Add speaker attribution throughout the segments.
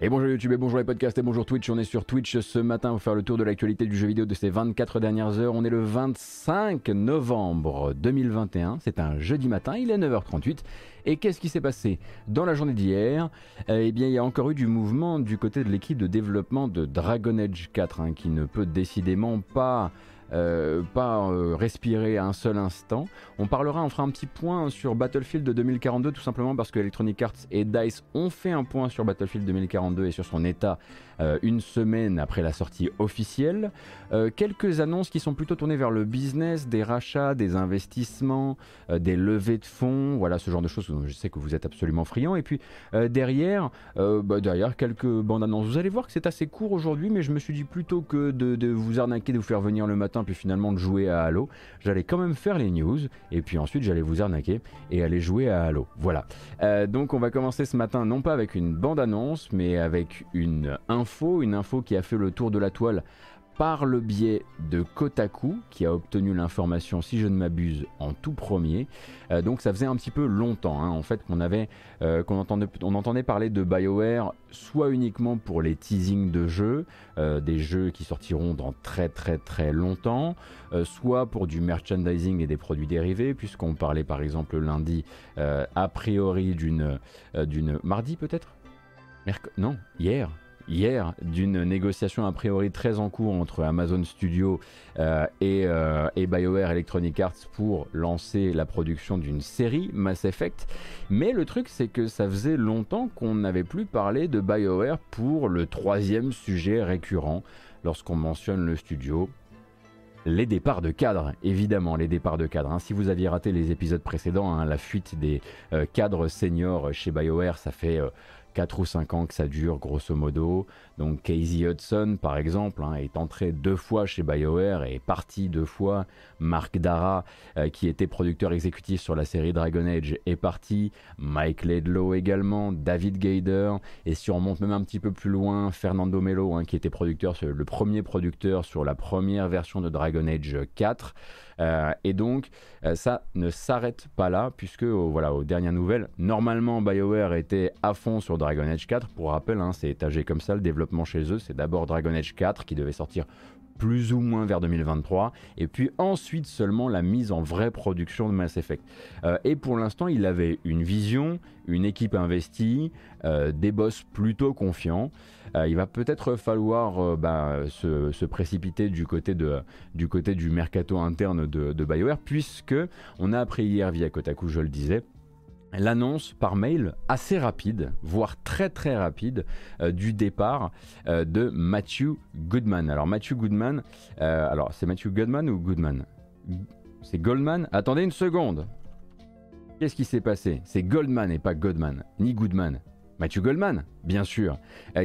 Speaker 1: Et bonjour YouTube et bonjour les podcasts et bonjour Twitch. On est sur Twitch ce matin pour faire le tour de l'actualité du jeu vidéo de ces 24 dernières heures. On est le 25 novembre 2021. C'est un jeudi matin, il est 9h38. Et qu'est-ce qui s'est passé dans la journée d'hier? Eh bien, il y a encore eu du mouvement du côté de l'équipe de développement de Dragon Age 4 hein, qui ne peut décidément pas euh, pas euh, respirer un seul instant. On parlera, on fera un petit point sur Battlefield 2042 tout simplement parce que Electronic Arts et DICE ont fait un point sur Battlefield 2042 et sur son état euh, une semaine après la sortie officielle. quelques annonces qui sont plutôt tournées vers le business, des rachats, des investissements, des levées de fonds, voilà ce genre de choses dont je sais que vous êtes absolument friand. Et puis derrière, bah, derrière quelques bandes annonces. Vous allez voir que c'est assez court aujourd'hui, mais je me suis dit plutôt que de, de vous arnaquer, de vous faire venir le matin puis finalement de jouer à Halo, j'allais quand même faire les news, et puis ensuite j'allais vous arnaquer et aller jouer à Halo. Voilà. Euh, donc on va commencer ce matin non pas avec une bande-annonce, mais avec une info, une info qui a fait le tour de la toile par le biais de Kotaku, qui a obtenu l'information, si je ne m'abuse, en tout premier. Euh, donc ça faisait un petit peu longtemps, hein, en fait, qu'on avait, euh, qu'on entendait, parler de BioWare, soit uniquement pour les teasings de jeux, euh, des jeux qui sortiront dans très très très longtemps, soit pour du merchandising et des produits dérivés, puisqu'on parlait par exemple lundi, a priori d'une, d'une mardi peut-être, non, hier, hier d'une négociation a priori très en cours entre Amazon Studio euh, euh, et, BioWare Electronic Arts pour lancer la production d'une série Mass Effect. Mais le truc c'est que ça faisait longtemps qu'on n'avait plus parlé de BioWare pour le troisième sujet récurrent lorsqu'on mentionne le studio. Les départs de cadres, évidemment, les départs de cadres. Hein. Si vous aviez raté les épisodes précédents, hein, la fuite des euh, cadres seniors chez BioWare, ça fait 4 ou 5 ans que ça dure, grosso modo. Donc Casey Hudson, par exemple, hein, est entré deux fois chez BioWare et est parti deux fois. Mark Dara, euh, qui était producteur exécutif sur la série Dragon Age, est parti. Mike Ledlow également, David Gader, et si on monte même un petit peu plus loin, Fernando Melo, hein, qui était producteur, le premier producteur sur la première version de Dragon Age 4. Euh, et donc, euh, ça ne s'arrête pas là, puisque voilà, aux dernières nouvelles, normalement BioWare était à fond sur Dragon Age 4. Pour rappel, hein, c'est étagé comme ça le développement chez eux. C'est d'abord Dragon Age 4 qui devait sortir plus ou moins vers 2023, et puis ensuite seulement la mise en vraie production de Mass Effect. Euh, et pour l'instant, il avait une vision, une équipe investie, euh, des boss plutôt confiants. Euh, il va peut-être falloir bah, se, précipiter du côté, du côté du mercato interne de, de BioWare, puisque on a appris hier via Kotaku, je le disais, l'annonce par mail assez rapide, voire très très rapide, euh, du départ euh, de Matthew Goodman. Alors Matthew Goodman, euh, alors c'est Matthew Goodman ou Goodman? C'est Goldman? Attendez une seconde. Qu'est-ce qui s'est passé? C'est Goldman et pas Goodman, ni Goodman. Matthew Goldman, bien sûr,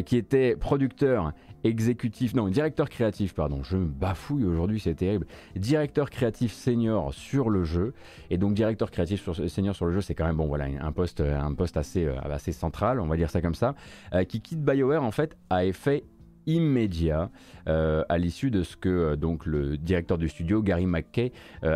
Speaker 1: qui était producteur exécutif, non, directeur créatif, pardon, je me bafouille aujourd'hui, c'est terrible. Directeur créatif senior sur le jeu, et donc directeur créatif sur, senior sur le jeu, c'est quand même bon, voilà, un poste, un poste assez, euh, assez central, on va dire ça comme ça, euh, qui quitte BioWare en fait à effet immédiat euh, à l'issue de ce que donc le directeur du studio Gary McKay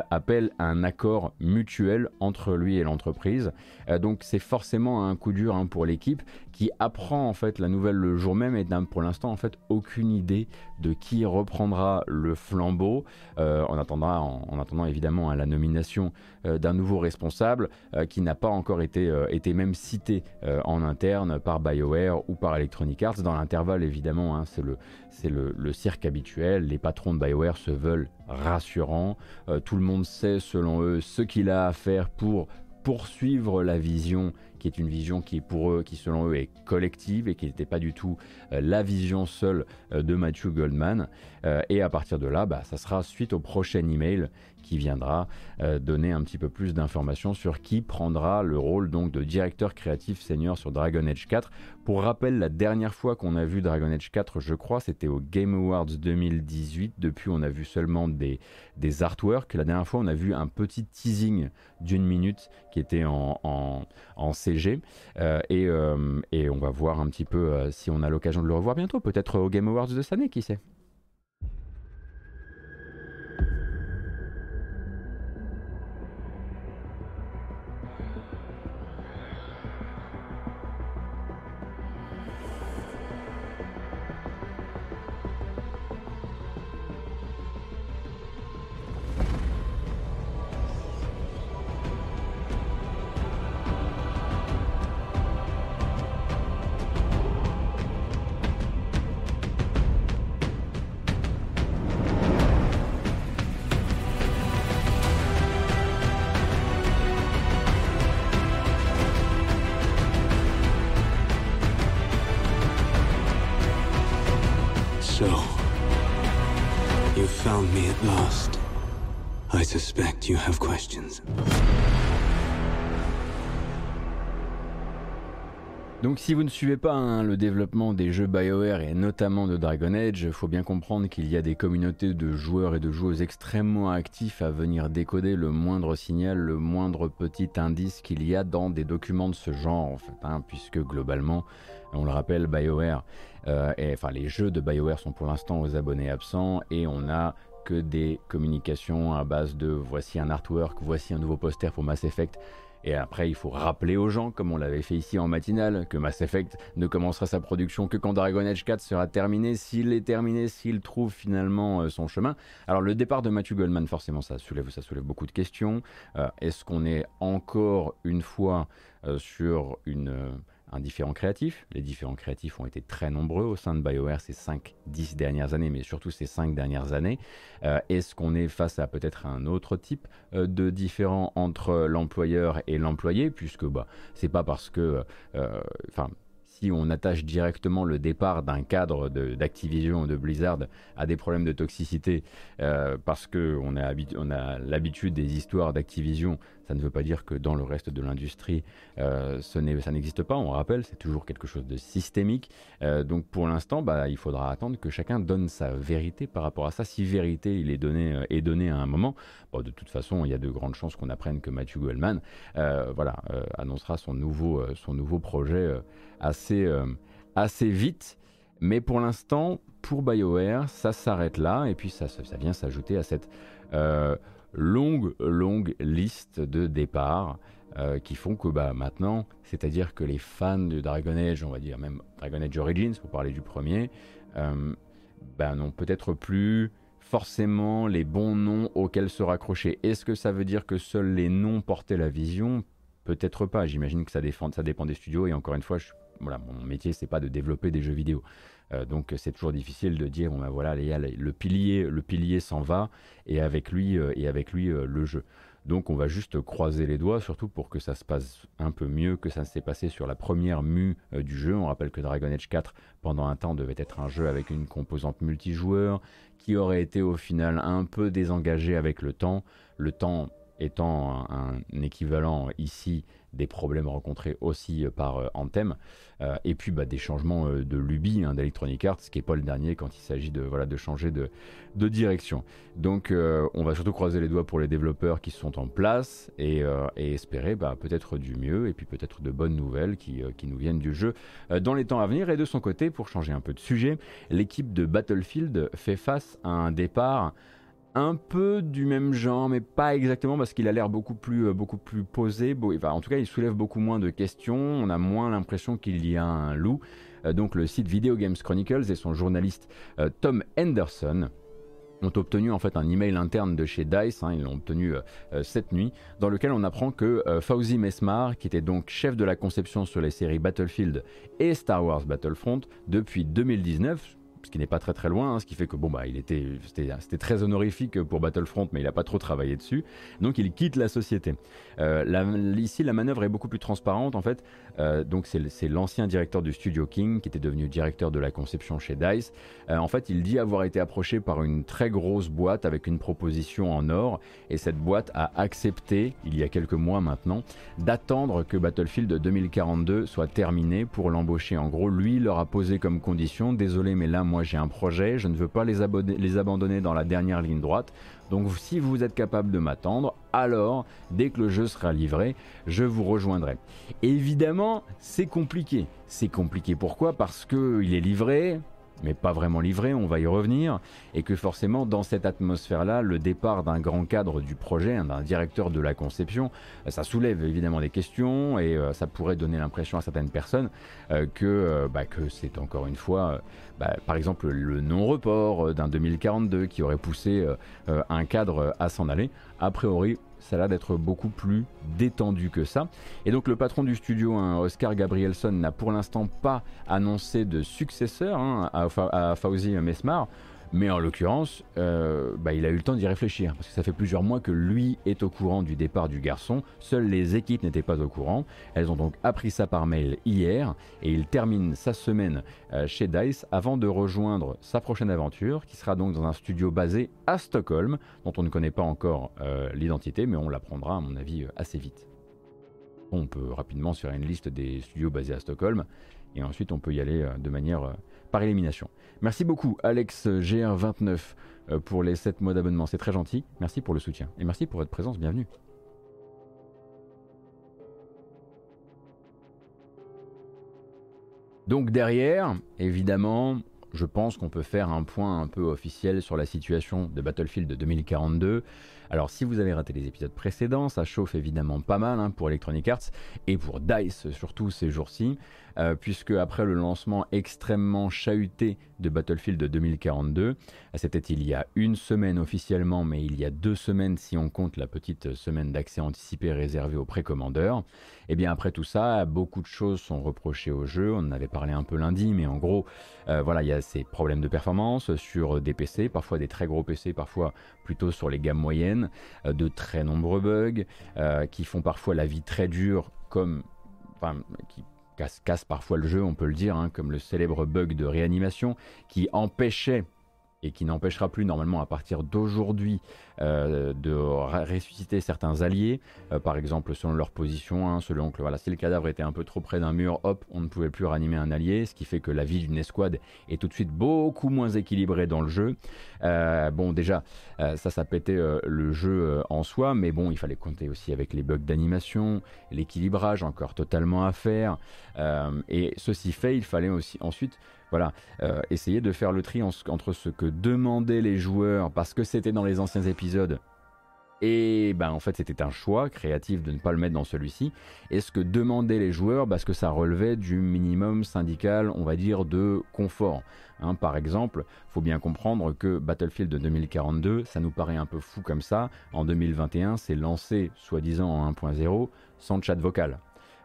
Speaker 1: appelle un accord mutuel entre lui et l'entreprise. donc c'est forcément un coup dur hein, pour l'équipe qui apprend en fait la nouvelle le jour même et n'a pour l'instant en fait aucune idée de qui reprendra le flambeau. Euh, on, attendra, en, attendant évidemment à la nomination euh, d'un nouveau responsable euh, qui n'a pas encore été, été même cité en interne par BioWare ou par Electronic Arts. Dans l'intervalle évidemment, hein, c'est le, le, le, cirque habituel. Les patrons de BioWare se veulent rassurants. tout le monde sait selon eux ce qu'il a à faire pour poursuivre la vision qui est une vision qui pour eux, qui selon eux est collective et qui n'était pas du tout euh, la vision seule euh, de Matthew Goldman. Euh, et à partir de là, bah, ça sera suite au prochain email qui viendra donner un petit peu plus d'informations sur qui prendra le rôle donc de directeur créatif senior sur Dragon Age 4. Pour rappel, la dernière fois qu'on a vu Dragon Age 4, je crois, c'était au Game Awards 2018. Depuis, on a vu seulement des, des artworks. La dernière fois, on a vu un petit teasing d'une minute qui était en, en, CG. Euh, et, euh, et, on va voir un petit peu si on a l'occasion de le revoir bientôt. Peut-être au Game Awards de cette année, qui sait? Si vous ne suivez pas hein, le développement des jeux BioWare et notamment de Dragon Age, il faut bien comprendre qu'il y a des communautés de joueurs et de joueuses extrêmement actifs à venir décoder le moindre signal, le moindre petit indice qu'il y a dans des documents de ce genre hein, puisque globalement, on le rappelle, BioWare, euh, et, enfin les jeux de BioWare sont pour l'instant aux abonnés absents et on a que des communications à base de voici un artwork, voici un nouveau poster pour Mass Effect et après, il faut rappeler aux gens, comme on l'avait fait ici en matinale, que Mass Effect ne commencera sa production que quand Dragon Age 4 sera terminé, s'il est terminé, s'il trouve finalement euh, son chemin. Alors le départ de Matthew Goldman, forcément, ça soulève, beaucoup de questions. Euh, est-ce qu'on est encore une fois euh, sur une un différent créatif. Les différents créatifs ont été très nombreux au sein de BioWare ces 5-10 dernières années, mais surtout ces 5 dernières années. Euh, est-ce qu'on est face à peut-être un autre type euh, de différent entre l'employeur et l'employé? Puisque bah, c'est pas parce que. Euh, si on attache directement le départ d'un cadre d'Activision ou de Blizzard à des problèmes de toxicité, parce qu'on a, on a l'habitude des histoires d'Activision, ça ne veut pas dire que dans le reste de l'industrie, euh, ça n'existe pas. On rappelle, c'est toujours quelque chose de systémique. Euh, donc pour l'instant, bah, il faudra attendre que chacun donne sa vérité par rapport à ça. Si vérité il est donné, est donné à un moment, de toute façon, il y a de grandes chances qu'on apprenne que Matthew Goldman voilà, annoncera son nouveau, son nouveau projet assez, euh, assez vite. Mais pour l'instant, pour BioWare, ça s'arrête là. Et puis ça, ça vient s'ajouter à cette euh, longue, longue liste de départs euh, qui font que bah, maintenant, c'est-à-dire que les fans de Dragon Age, on va dire même Dragon Age Origins, pour parler du premier, bah, n'ont peut-être plus forcément les bons noms auxquels se raccrocher. Est-ce que ça veut dire que seuls les noms portaient la vision? Peut-être pas. J'imagine que ça, ça dépend des studios. Et encore une fois, voilà, mon métier, c'est pas de développer des jeux vidéo. Euh, donc c'est toujours difficile de dire, bon, ben voilà, le pilier, le pilier s'en va, et avec lui, euh, et avec lui euh, le jeu. Donc on va juste croiser les doigts, surtout pour que ça se passe un peu mieux que ça s'est passé sur la première mue du jeu. On rappelle que Dragon Age 4, pendant un temps, devait être un jeu avec une composante multijoueur, qui aurait été au final un peu désengagé avec le temps. Le temps étant un équivalent ici des problèmes rencontrés aussi euh, par euh, Anthem, euh, et puis bah, des changements de lubie hein, d'Electronic Arts, ce qui n'est pas le dernier quand il s'agit de, voilà, de changer de, direction. Donc on va surtout croiser les doigts pour les développeurs qui sont en place et, et espérer bah, peut-être du mieux et puis peut-être de bonnes nouvelles qui, qui, nous viennent du jeu dans les temps à venir. Et de son côté, pour changer un peu de sujet, l'équipe de Battlefield fait face à un départ un peu du même genre, mais pas exactement parce qu'il a l'air beaucoup plus, euh, beaucoup plus posé. en tout cas, il soulève beaucoup moins de questions. On a moins l'impression qu'il y a un loup. Euh, donc, le site Video Games Chronicles et son journaliste euh, Tom Henderson ont obtenu en fait un email interne de chez DICE, hein, ils l'ont obtenu cette nuit, dans lequel on apprend que Fauzi Mesmar, qui était donc chef de la conception sur les séries Battlefield et Star Wars Battlefront depuis 2019, ce qui n'est pas très très loin, hein, ce qui fait que bon bah il était c'était très honorifique pour Battlefront, mais il n'a pas trop travaillé dessus, donc il quitte la société. Euh, ici la manœuvre est beaucoup plus transparente en fait, euh, donc c'est l'ancien directeur du studio King qui était devenu directeur de la conception chez Dice. Euh, en fait il dit avoir été approché par une très grosse boîte avec une proposition en or, et cette boîte a accepté il y a quelques mois maintenant d'attendre que Battlefield 2042 soit terminé pour l'embaucher. En gros lui leur a posé comme condition, désolé mais là moi j'ai un projet, je ne veux pas les, les abandonner dans la dernière ligne droite. Donc si vous êtes capable de m'attendre, alors dès que le jeu sera livré, je vous rejoindrai. Évidemment, c'est compliqué. C'est compliqué pourquoi? Parce qu'il est livré, mais pas vraiment livré, on va y revenir, et que forcément dans cette atmosphère-là, le départ d'un grand cadre du projet, hein, d'un directeur de la conception, euh, ça soulève évidemment des questions et euh, ça pourrait donner l'impression à certaines personnes euh, que, bah, que c'est encore une fois, bah, par exemple, le non-report d'un 2042 qui aurait poussé un cadre à s'en aller. A priori, ça a l'air d'être beaucoup plus détendu que ça. Et donc le patron du studio, hein, Oscar Gabrielson, n'a pour l'instant pas annoncé de successeur hein, à, à, Fauzi Mesmar. Mais en l'occurrence, euh, bah, il a eu le temps d'y réfléchir, parce que ça fait plusieurs mois que lui est au courant du départ du garçon, seules les équipes n'étaient pas au courant, elles ont donc appris ça par mail hier, et il termine sa semaine euh, chez DICE avant de rejoindre sa prochaine aventure, qui sera donc dans un studio basé à Stockholm, dont on ne connaît pas encore euh, l'identité, mais on l'apprendra à mon avis assez vite. On peut rapidement sur une liste des studios basés à Stockholm, et ensuite on peut y aller de manière par élimination. Merci beaucoup Alex GR29 euh, pour les 7 mois d'abonnement, c'est très gentil. Merci pour le soutien et merci pour votre présence, bienvenue. Donc derrière, évidemment, je pense qu'on peut faire un point un peu officiel sur la situation de Battlefield 2042. Alors si vous avez raté les épisodes précédents, ça chauffe évidemment pas mal hein, pour Electronic Arts et pour DICE surtout ces jours-ci. Euh, puisque après le lancement extrêmement chahuté de Battlefield 2042, c'était il y a une semaine officiellement, mais il y a deux semaines si on compte la petite semaine d'accès anticipé réservée aux précommandeurs, et eh bien après tout ça, beaucoup de choses sont reprochées au jeu, on en avait parlé un peu lundi, mais en gros, euh, voilà, il y a ces problèmes de performance sur des PC, parfois des très gros PC, parfois plutôt sur les gammes moyennes, euh, de très nombreux bugs, qui font parfois la vie très dure comme qui casse, parfois le jeu, on peut le dire, hein, comme le célèbre bug de réanimation qui empêchait et qui n'empêchera plus normalement à partir d'aujourd'hui euh, de ressusciter certains alliés, euh, par exemple selon leur position, hein, selon que voilà, si le cadavre était un peu trop près d'un mur, hop, on ne pouvait plus ranimer un allié, ce qui fait que la vie d'une escouade est tout de suite beaucoup moins équilibrée dans le jeu. Euh, bon, déjà, ça, ça pétait le jeu en soi, mais bon, il fallait compter aussi avec les bugs d'animation, l'équilibrage encore totalement à faire, et ceci fait, il fallait aussi ensuite voilà, euh, de faire le tri entre ce que demandaient les joueurs parce que c'était dans les anciens épisodes et ben en fait c'était un choix créatif de ne pas le mettre dans celui-ci. Et ce que demandaient les joueurs parce que ça relevait du minimum syndical on va dire de confort. Hein, par exemple faut bien comprendre que Battlefield 2042 ça nous paraît un peu fou comme ça. En 2021 c'est lancé soi-disant en 1.0 sans chat vocal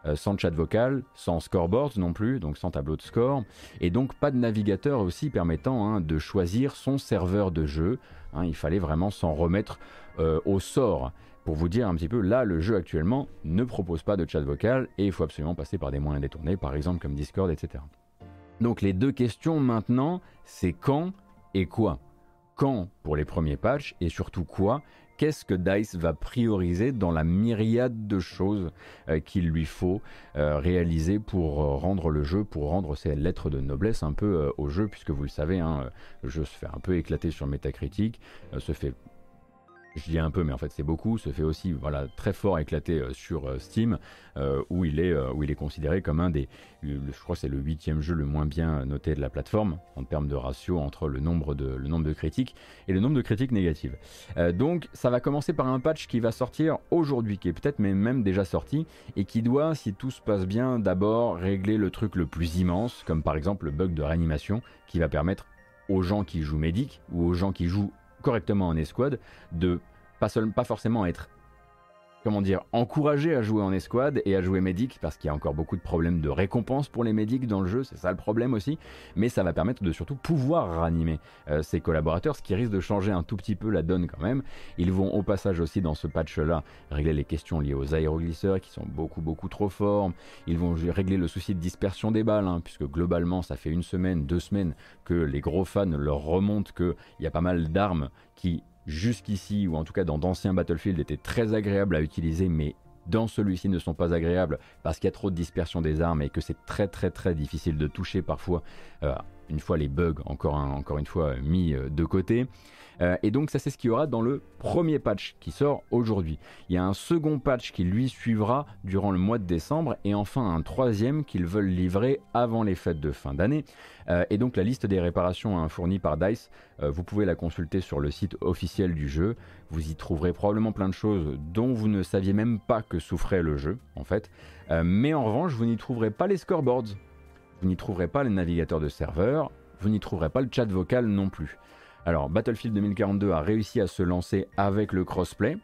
Speaker 1: euh, sans chat vocal, sans scoreboard non plus, donc sans tableau de score, et donc pas de navigateur aussi permettant hein, de choisir son serveur de jeu. Hein. il fallait vraiment s'en remettre euh, au sort. Pour vous dire un petit peu, là, le jeu actuellement ne propose pas de chat vocal et il faut absolument passer par des moyens détournés, par exemple comme Discord, etc. Donc les deux questions maintenant, c'est quand et quoi? Quand pour les premiers patchs et surtout quoi qu'est-ce que DICE va prioriser dans la myriade de choses euh, qu'il lui faut euh, réaliser pour euh, rendre le jeu, pour rendre ses lettres de noblesse un peu au jeu, puisque vous le savez, hein, le jeu se fait un peu éclater sur Metacritic, se fait je dis un peu, mais en fait c'est beaucoup, se fait aussi voilà, très fort éclater euh, sur euh, Steam, euh, où, il est, où il est considéré comme un des, je crois que c'est le huitième jeu le moins bien noté de la plateforme, en termes de ratio entre le nombre de, le nombre de critiques et le nombre de critiques négatives. donc ça va commencer par un patch qui va sortir aujourd'hui, qui est peut-être même déjà sorti, et qui doit, si tout se passe bien, d'abord régler le truc le plus immense, comme par exemple le bug de réanimation, qui va permettre aux gens qui jouent Medic ou aux gens qui jouent correctement en escouade, de pas, forcément être comment dire, encouragé à jouer en escouade et à jouer médic, parce qu'il y a encore beaucoup de problèmes de récompense pour les médics dans le jeu, c'est ça le problème aussi, mais ça va permettre de surtout pouvoir ranimer euh, ses collaborateurs, ce qui risque de changer un tout petit peu la donne quand même. Ils vont au passage aussi dans ce patch-là régler les questions liées aux aéroglisseurs qui sont beaucoup beaucoup trop forts, ils vont régler le souci de dispersion des balles, hein, puisque globalement ça fait une semaine, deux semaines que les gros fans leur remontent qu'il y a pas mal d'armes qui jusqu'ici, ou en tout cas dans d'anciens Battlefield, étaient très agréables à utiliser, mais dans celui-ci ne sont pas agréables parce qu'il y a trop de dispersion des armes et que c'est très très très difficile de toucher parfois, euh, une fois les bugs encore, encore une fois mis euh, de côté. Euh, et donc ça c'est ce qu'il y aura dans le premier patch qui sort aujourd'hui. Il y a un second patch qui lui suivra durant le mois de décembre et enfin un troisième qu'ils veulent livrer avant les fêtes de fin d'année. Euh, et donc la liste des réparations hein, fournies par DICE, euh, vous pouvez la consulter sur le site officiel du jeu. Vous y trouverez probablement plein de choses dont vous ne saviez même pas que souffrait le jeu en fait. mais en revanche, vous n'y trouverez pas les scoreboards. Vous n'y trouverez pas les navigateurs de serveur, vous n'y trouverez pas le chat vocal non plus. Alors, Battlefield 2042 a réussi à se lancer avec le crossplay.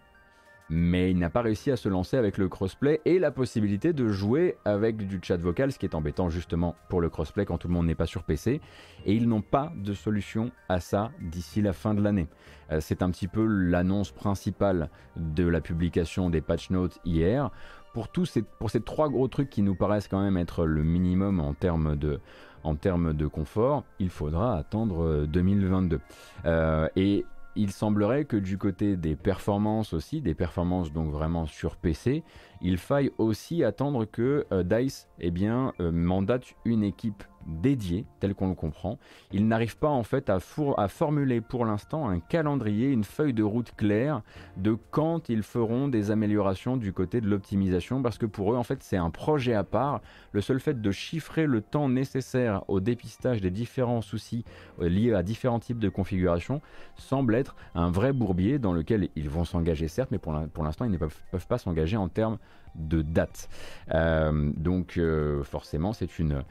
Speaker 1: mais il n'a pas réussi à se lancer avec le crossplay et la possibilité de jouer avec du chat vocal, ce qui est embêtant justement pour le crossplay quand tout le monde n'est pas sur PC. Et ils n'ont pas de solution à ça d'ici la fin de l'année. Euh, c'est un petit peu l'annonce principale de la publication des patch notes hier. Pour, ces trois gros trucs qui nous paraissent quand même être le minimum en termes de, en termes de confort, il faudra attendre 2022. Euh, euh, et il semblerait que du côté des performances aussi, des performances donc vraiment sur PC, il faille aussi attendre que euh, DICE eh euh, mandate une équipe dédiée, telle qu'on le comprend. Il n'arrive pas en fait à, à formuler pour l'instant un calendrier, une feuille de route claire de quand ils feront des améliorations du côté de l'optimisation, parce que pour eux en fait c'est un projet à part. Le seul fait de chiffrer le temps nécessaire au dépistage des différents soucis euh, liés à différents types de configurations semble être un vrai bourbier dans lequel ils vont s'engager certes, mais pour l'instant ils ne peuvent pas s'engager en termes de date. Euh, donc euh, forcément c'est une,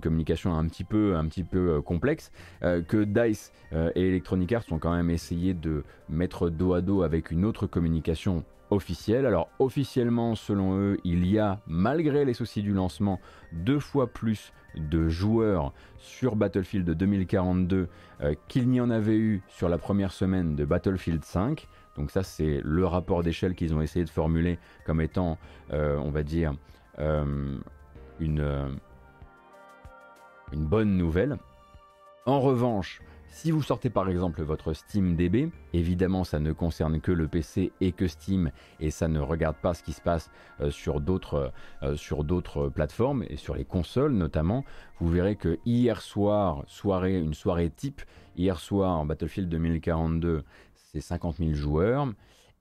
Speaker 1: communication un petit peu, un peu euh, complexe que DICE et Electronic Arts ont quand même essayé de mettre dos à dos avec une autre communication officielle. Alors officiellement selon eux il y a malgré les soucis du lancement deux fois plus de joueurs sur Battlefield 2042 qu'il n'y en avait eu sur la première semaine de Battlefield 5. Donc ça, c'est le rapport d'échelle qu'ils ont essayé de formuler comme étant, euh, on va dire, euh, une, euh, une bonne nouvelle. En revanche, si vous sortez par exemple votre Steam DB, évidemment ça ne concerne que le PC et que Steam et ça ne regarde pas ce qui se passe sur d'autres sur d'autres plateformes et sur les consoles notamment. Vous verrez que hier soir, soirée, une soirée type, hier soir Battlefield 2042, c'est 50 000 joueurs.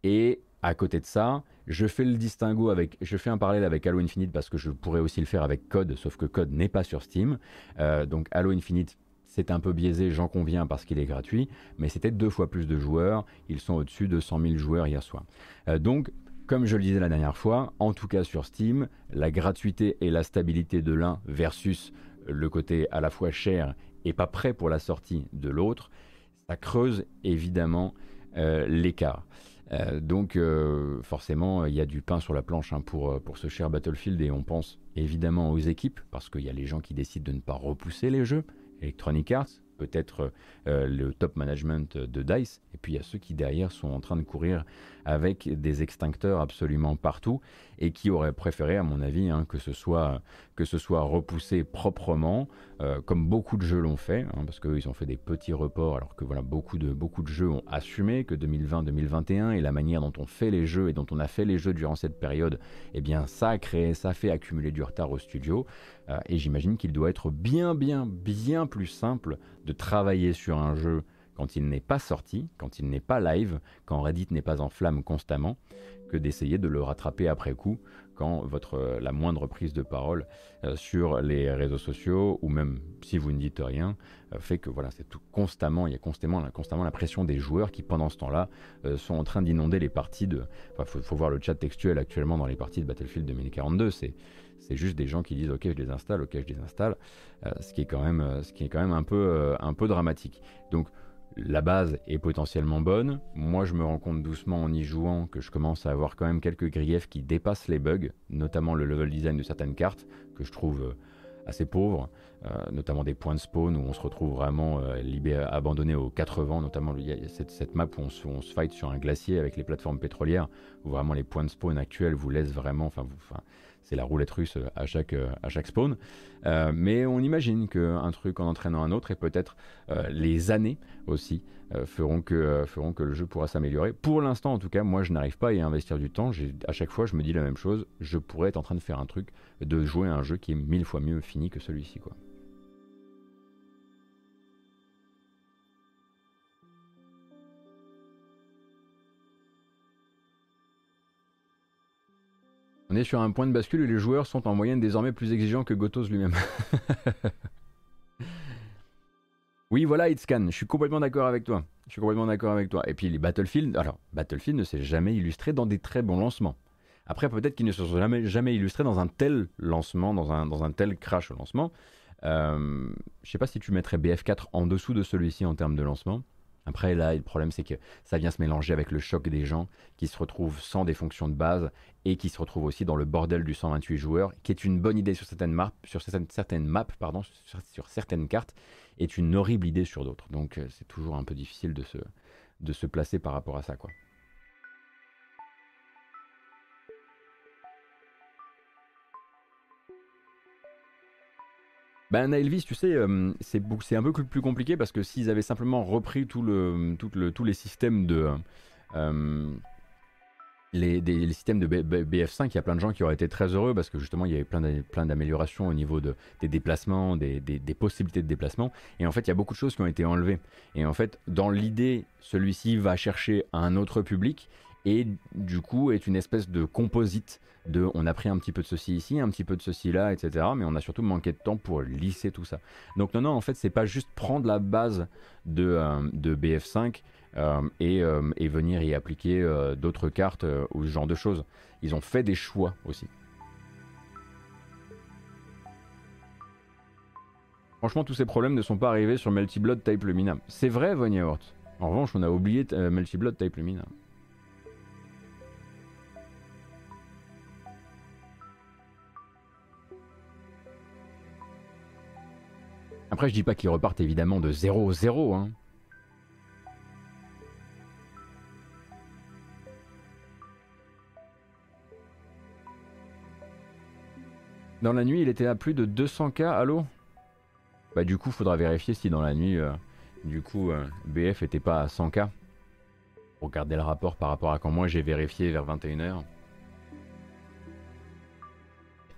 Speaker 1: Et à côté de ça, je fais le distinguo avec, je fais un parallèle avec Halo Infinite parce que je pourrais aussi le faire avec Code, sauf que Code n'est pas sur Steam. Euh, donc Halo Infinite, c'est un peu biaisé, j'en conviens parce qu'il est gratuit, mais c'était deux fois plus de joueurs. Ils sont au-dessus de 100 000 joueurs hier soir. Euh, donc, comme je le disais la dernière fois, en tout cas sur Steam, la gratuité et la stabilité de l'un versus le côté à la fois cher et pas prêt pour la sortie de l'autre, ça creuse évidemment l'écart. Euh, donc euh, forcément, il y a du pain sur la planche hein, pour, pour ce cher Battlefield et on pense évidemment aux équipes parce qu'il y a les gens qui décident de ne pas repousser les jeux. Electronic Arts, peut-être le top management de DICE, et puis il y a ceux qui derrière sont en train de courir avec des extincteurs absolument partout et qui auraient préféré, à mon avis, hein, que, ce soit, que ce soit repoussé proprement, euh, comme beaucoup de jeux l'ont fait, hein, parce qu'ils ont fait des petits reports, alors que voilà, beaucoup de, beaucoup de jeux ont assumé que 2020-2021 et la manière dont on fait les jeux et dont on a fait les jeux durant cette période, eh bien, ça a créé, ça fait accumuler du retard au studio. Euh, et j'imagine qu'il doit être bien, bien, bien plus simple de travailler sur un jeu quand il n'est pas sorti, quand il n'est pas live, quand Reddit n'est pas en flamme constamment, que d'essayer de le rattraper après coup quand votre, euh, la moindre prise de parole euh, sur les réseaux sociaux ou même si vous ne dites rien euh, fait que voilà c'est tout constamment il y a constamment, constamment la pression des joueurs qui pendant ce temps-là sont en train d'inonder les parties de enfin faut, faut, voir le chat textuel actuellement dans les parties de Battlefield 2042 c'est c'est juste des gens qui disent ok je les installe ok je les installe ce qui est quand même ce qui est quand même un peu un peu dramatique. Donc la base est potentiellement bonne. Moi, je me rends compte doucement en y jouant que je commence à avoir quand même quelques griefs qui dépassent les bugs, notamment le level design de certaines cartes que je trouve euh, assez pauvres, euh, notamment des points de spawn où on se retrouve vraiment euh, abandonné aux quatre vents, notamment cette, map où on, se, fight sur un glacier avec les plateformes pétrolières, où vraiment les points de spawn actuels vous laissent vraiment, c'est la roulette russe à chaque, à chaque spawn. Euh, mais on imagine qu'un truc en entraînant un autre et peut-être euh, les années aussi euh, feront, que, le jeu pourra s'améliorer. Pour l'instant, en tout cas, moi je n'arrive pas à y investir du temps. À chaque fois, je me dis la même chose. Je pourrais être en train de faire un truc, de jouer à un jeu qui est mille fois mieux fini que celui-ci. On est sur un point de bascule où les joueurs sont en moyenne désormais plus exigeants que Gotos lui-même. oui, voilà, Itzcan, je suis complètement d'accord avec toi. Je suis complètement d'accord avec toi. Et puis les Battlefield, alors Battlefield ne s'est jamais illustré dans des très bons lancements. Après, peut-être qu'ils ne se sont jamais, illustrés dans un tel lancement, dans un, tel crash au lancement. Euh, je sais pas si tu mettrais BF4 en dessous de celui-ci en termes de lancement. Après, là, le problème, c'est que ça vient se mélanger avec le choc des gens qui se retrouvent sans des fonctions de base et qui se retrouvent aussi dans le bordel du 128 joueurs, qui est une bonne idée sur certaines, sur certaines, maps, pardon, sur, certaines cartes, est une horrible idée sur d'autres. Donc, euh, c'est toujours un peu difficile de se, de se placer par rapport à ça, quoi. Ben Elvis, tu sais, euh, c'est un peu plus compliqué parce que s'ils avaient simplement repris tout le, tout le, tous les systèmes de... Euh, les, systèmes de BF5, il y a plein de gens qui auraient été très heureux parce que justement il y avait plein d'améliorations au niveau de, des déplacements, des, des, possibilités de déplacement. Et en fait, il y a beaucoup de choses qui ont été enlevées. Et en fait, dans l'idée, celui-ci va chercher un autre public et du coup est une espèce de composite de on a pris un petit peu de ceci ici, un petit peu de ceci là, etc. Mais on a surtout manqué de temps pour lisser tout ça. Donc non, non, en fait, c'est pas juste prendre la base de, euh, de BF5 euh, et, euh, et, venir y appliquer d'autres cartes ou ce genre de choses. Ils ont fait des choix aussi. Franchement, tous ces problèmes ne sont pas arrivés sur Melty Blood Type Lumina. C'est vrai, Von En revanche, on a oublié Melty Blood Type Lumina. Après, je dis pas qu'ils repartent évidemment de 0-0. Hein. Dans la nuit, il était à plus de 200k, allô? Bah du coup, faudra vérifier si dans la nuit, euh, du coup, euh, BF était pas à 100k. Regardez le rapport par rapport à quand moi j'ai vérifié vers 21h.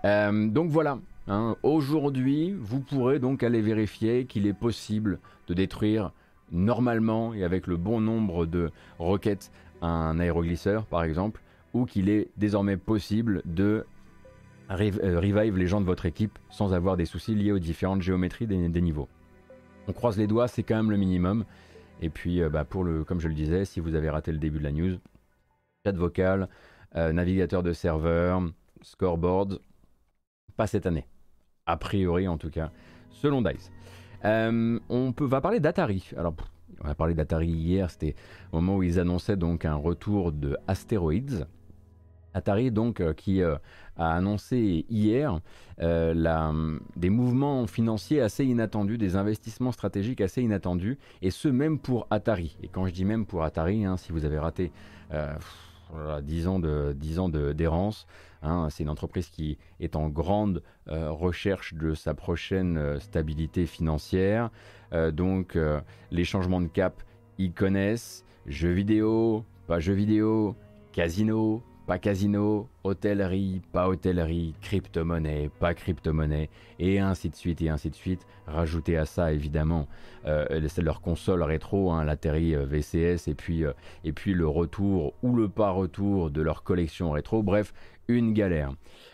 Speaker 1: Euh, donc voilà, Hein, aujourd'hui, vous pourrez donc aller vérifier qu'il est possible de détruire normalement et avec le bon nombre de roquettes un aéroglisseur par exemple, ou qu'il est désormais possible de euh, revive les gens de votre équipe sans avoir des soucis liés aux différentes géométries des, niveaux. On croise les doigts, c'est quand même le minimum. Et puis, euh, bah, pour le, comme je le disais, si vous avez raté le début de la news, chat vocal, euh, navigateur de serveur, scoreboard, pas cette année a priori en tout cas, selon DICE. Euh, on peut, va parler d'Atari. Alors, on a parlé d'Atari hier, c'était au moment où ils annonçaient donc un retour de Asteroids. Atari donc euh, qui euh, a annoncé hier des mouvements financiers assez inattendus, des investissements stratégiques assez inattendus, et ce même pour Atari. Et quand je dis même pour Atari, hein, si vous avez raté 10 ans d'errance, Hein, c'est une entreprise qui est en grande euh, recherche de sa prochaine euh, stabilité financière. Euh, donc les changements de cap, ils connaissent. Jeux vidéo, pas jeux vidéo, casino, pas casino, hôtellerie, pas hôtellerie, crypto-monnaie, pas crypto-monnaie, et ainsi de suite, et ainsi de suite. Rajouter à ça, évidemment, euh, leur console rétro, la euh, VCS, et puis, euh, et puis le retour ou le pas retour de leur collection rétro. Bref, une galère.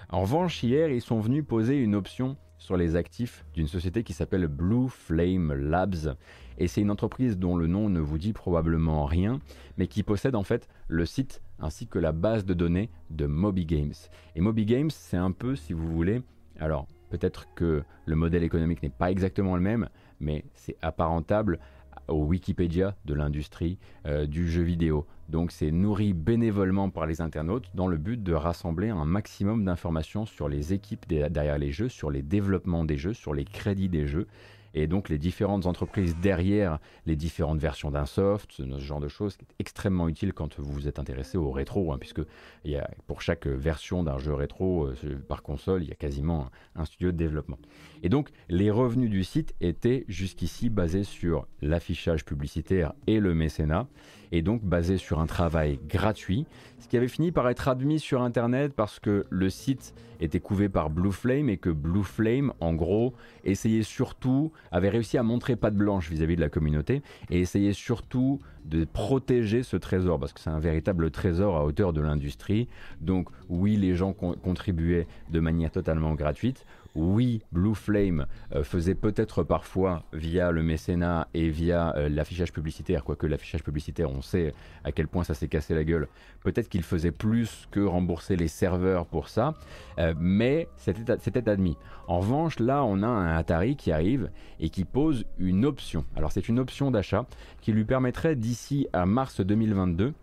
Speaker 1: En revanche, hier, ils sont venus poser une option sur les actifs d'une société qui s'appelle Blue Flame Labs. Et c'est une entreprise dont le nom ne vous dit probablement rien, mais qui possède en fait le site ainsi que la base de données de Moby Games. Et Moby Games, c'est un peu, si vous voulez, alors peut-être que le modèle économique n'est pas exactement le même, mais c'est apparentable au Wikipédia de l'industrie euh, du jeu vidéo. Donc c'est nourri bénévolement par les internautes dans le but de rassembler un maximum d'informations sur les équipes derrière les jeux, sur les développements des jeux, sur les crédits des jeux et donc les différentes entreprises derrière les différentes versions d'un soft, ce genre de choses, qui est extrêmement utile quand vous vous êtes intéressé au rétro, hein, puisque y a, pour chaque version d'un jeu rétro euh, par console, il y a quasiment un, studio de développement. Et donc les revenus du site étaient jusqu'ici basés sur l'affichage publicitaire et le mécénat, et donc basés sur un travail gratuit, ce qui avait fini par être admis sur Internet parce que le site était couvé par Blue Flame et que Blue Flame, en gros, essayait surtout, avait réussi à montrer patte blanche vis-à-vis de la communauté et essayait surtout de protéger ce trésor parce que c'est un véritable trésor à hauteur de l'industrie. Donc oui, les gens contribuaient de manière totalement gratuite. Oui, Blue Flame euh, faisait peut-être parfois via le mécénat et via euh, l'affichage publicitaire, quoique l'affichage publicitaire, on sait à quel point ça s'est cassé la gueule. Peut-être qu'il faisait plus que rembourser les serveurs pour ça, euh, mais c'était admis. En revanche, là, on a un Atari qui arrive et qui pose une option. Alors, c'est une option d'achat qui lui permettrait d'ici à mars 2022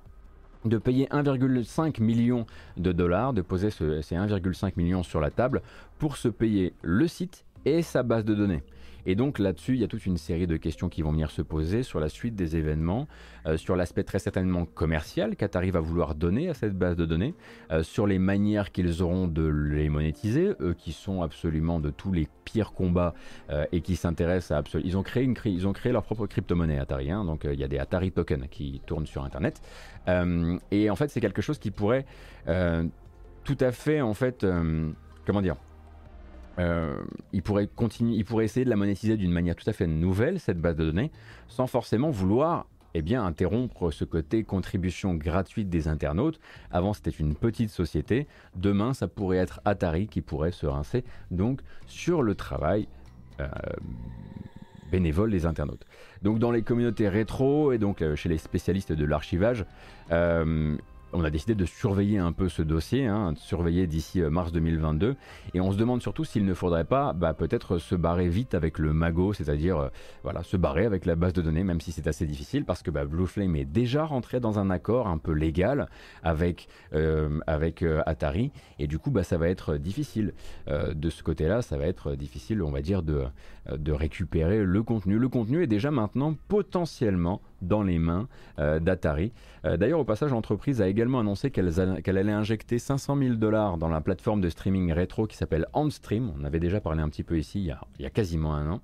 Speaker 1: de payer 1,5 million de dollars, de poser ces 1,5 million sur la table pour se payer le site et sa base de données. Et donc là-dessus, il y a toute une série de questions qui vont venir se poser sur la suite des événements, euh, sur l'aspect très certainement commercial qu'Atari va vouloir donner à cette base de données, euh, sur les manières qu'ils auront de les monétiser, eux qui sont absolument de tous les pires combats euh, et qui s'intéressent à absolument... Ils ont créé, une, ils ont créé leur propre crypto-monnaie Atari, hein. donc il y a des Atari tokens qui tournent sur Internet. et en fait, c'est quelque chose qui pourrait tout à fait, en fait, comment dire euh, il, pourrait il pourrait essayer de la monétiser d'une manière tout à fait nouvelle, cette base de données, sans forcément vouloir eh bien, interrompre ce côté contribution gratuite des internautes. Avant, c'était une petite société. Demain, ça pourrait être Atari qui pourrait se rincer donc sur le travail euh, bénévole des internautes. Donc, dans les communautés rétro et donc euh, chez les spécialistes de l'archivage, on a décidé de surveiller un peu ce dossier, hein, de surveiller d'ici euh, mars 2022, et on se demande surtout s'il ne faudrait pas bah, peut-être se barrer vite avec le Mago, c'est-à-dire euh, se barrer avec la base de données, même si c'est assez difficile, parce que bah, Blue Flame est déjà rentré dans un accord un peu légal avec, euh, Atari, et du coup bah, ça va être difficile. De ce côté-là, ça va être difficile, on va dire, de, de récupérer le contenu. Le contenu est déjà maintenant potentiellement dans les mains euh, d'Atari. Euh, d'ailleurs, au passage, l'entreprise a également annoncé qu'elle allait injecter 500 000 dollars dans la plateforme de streaming rétro qui s'appelle OnStream. On avait déjà parlé un petit peu ici il y a, quasiment un an.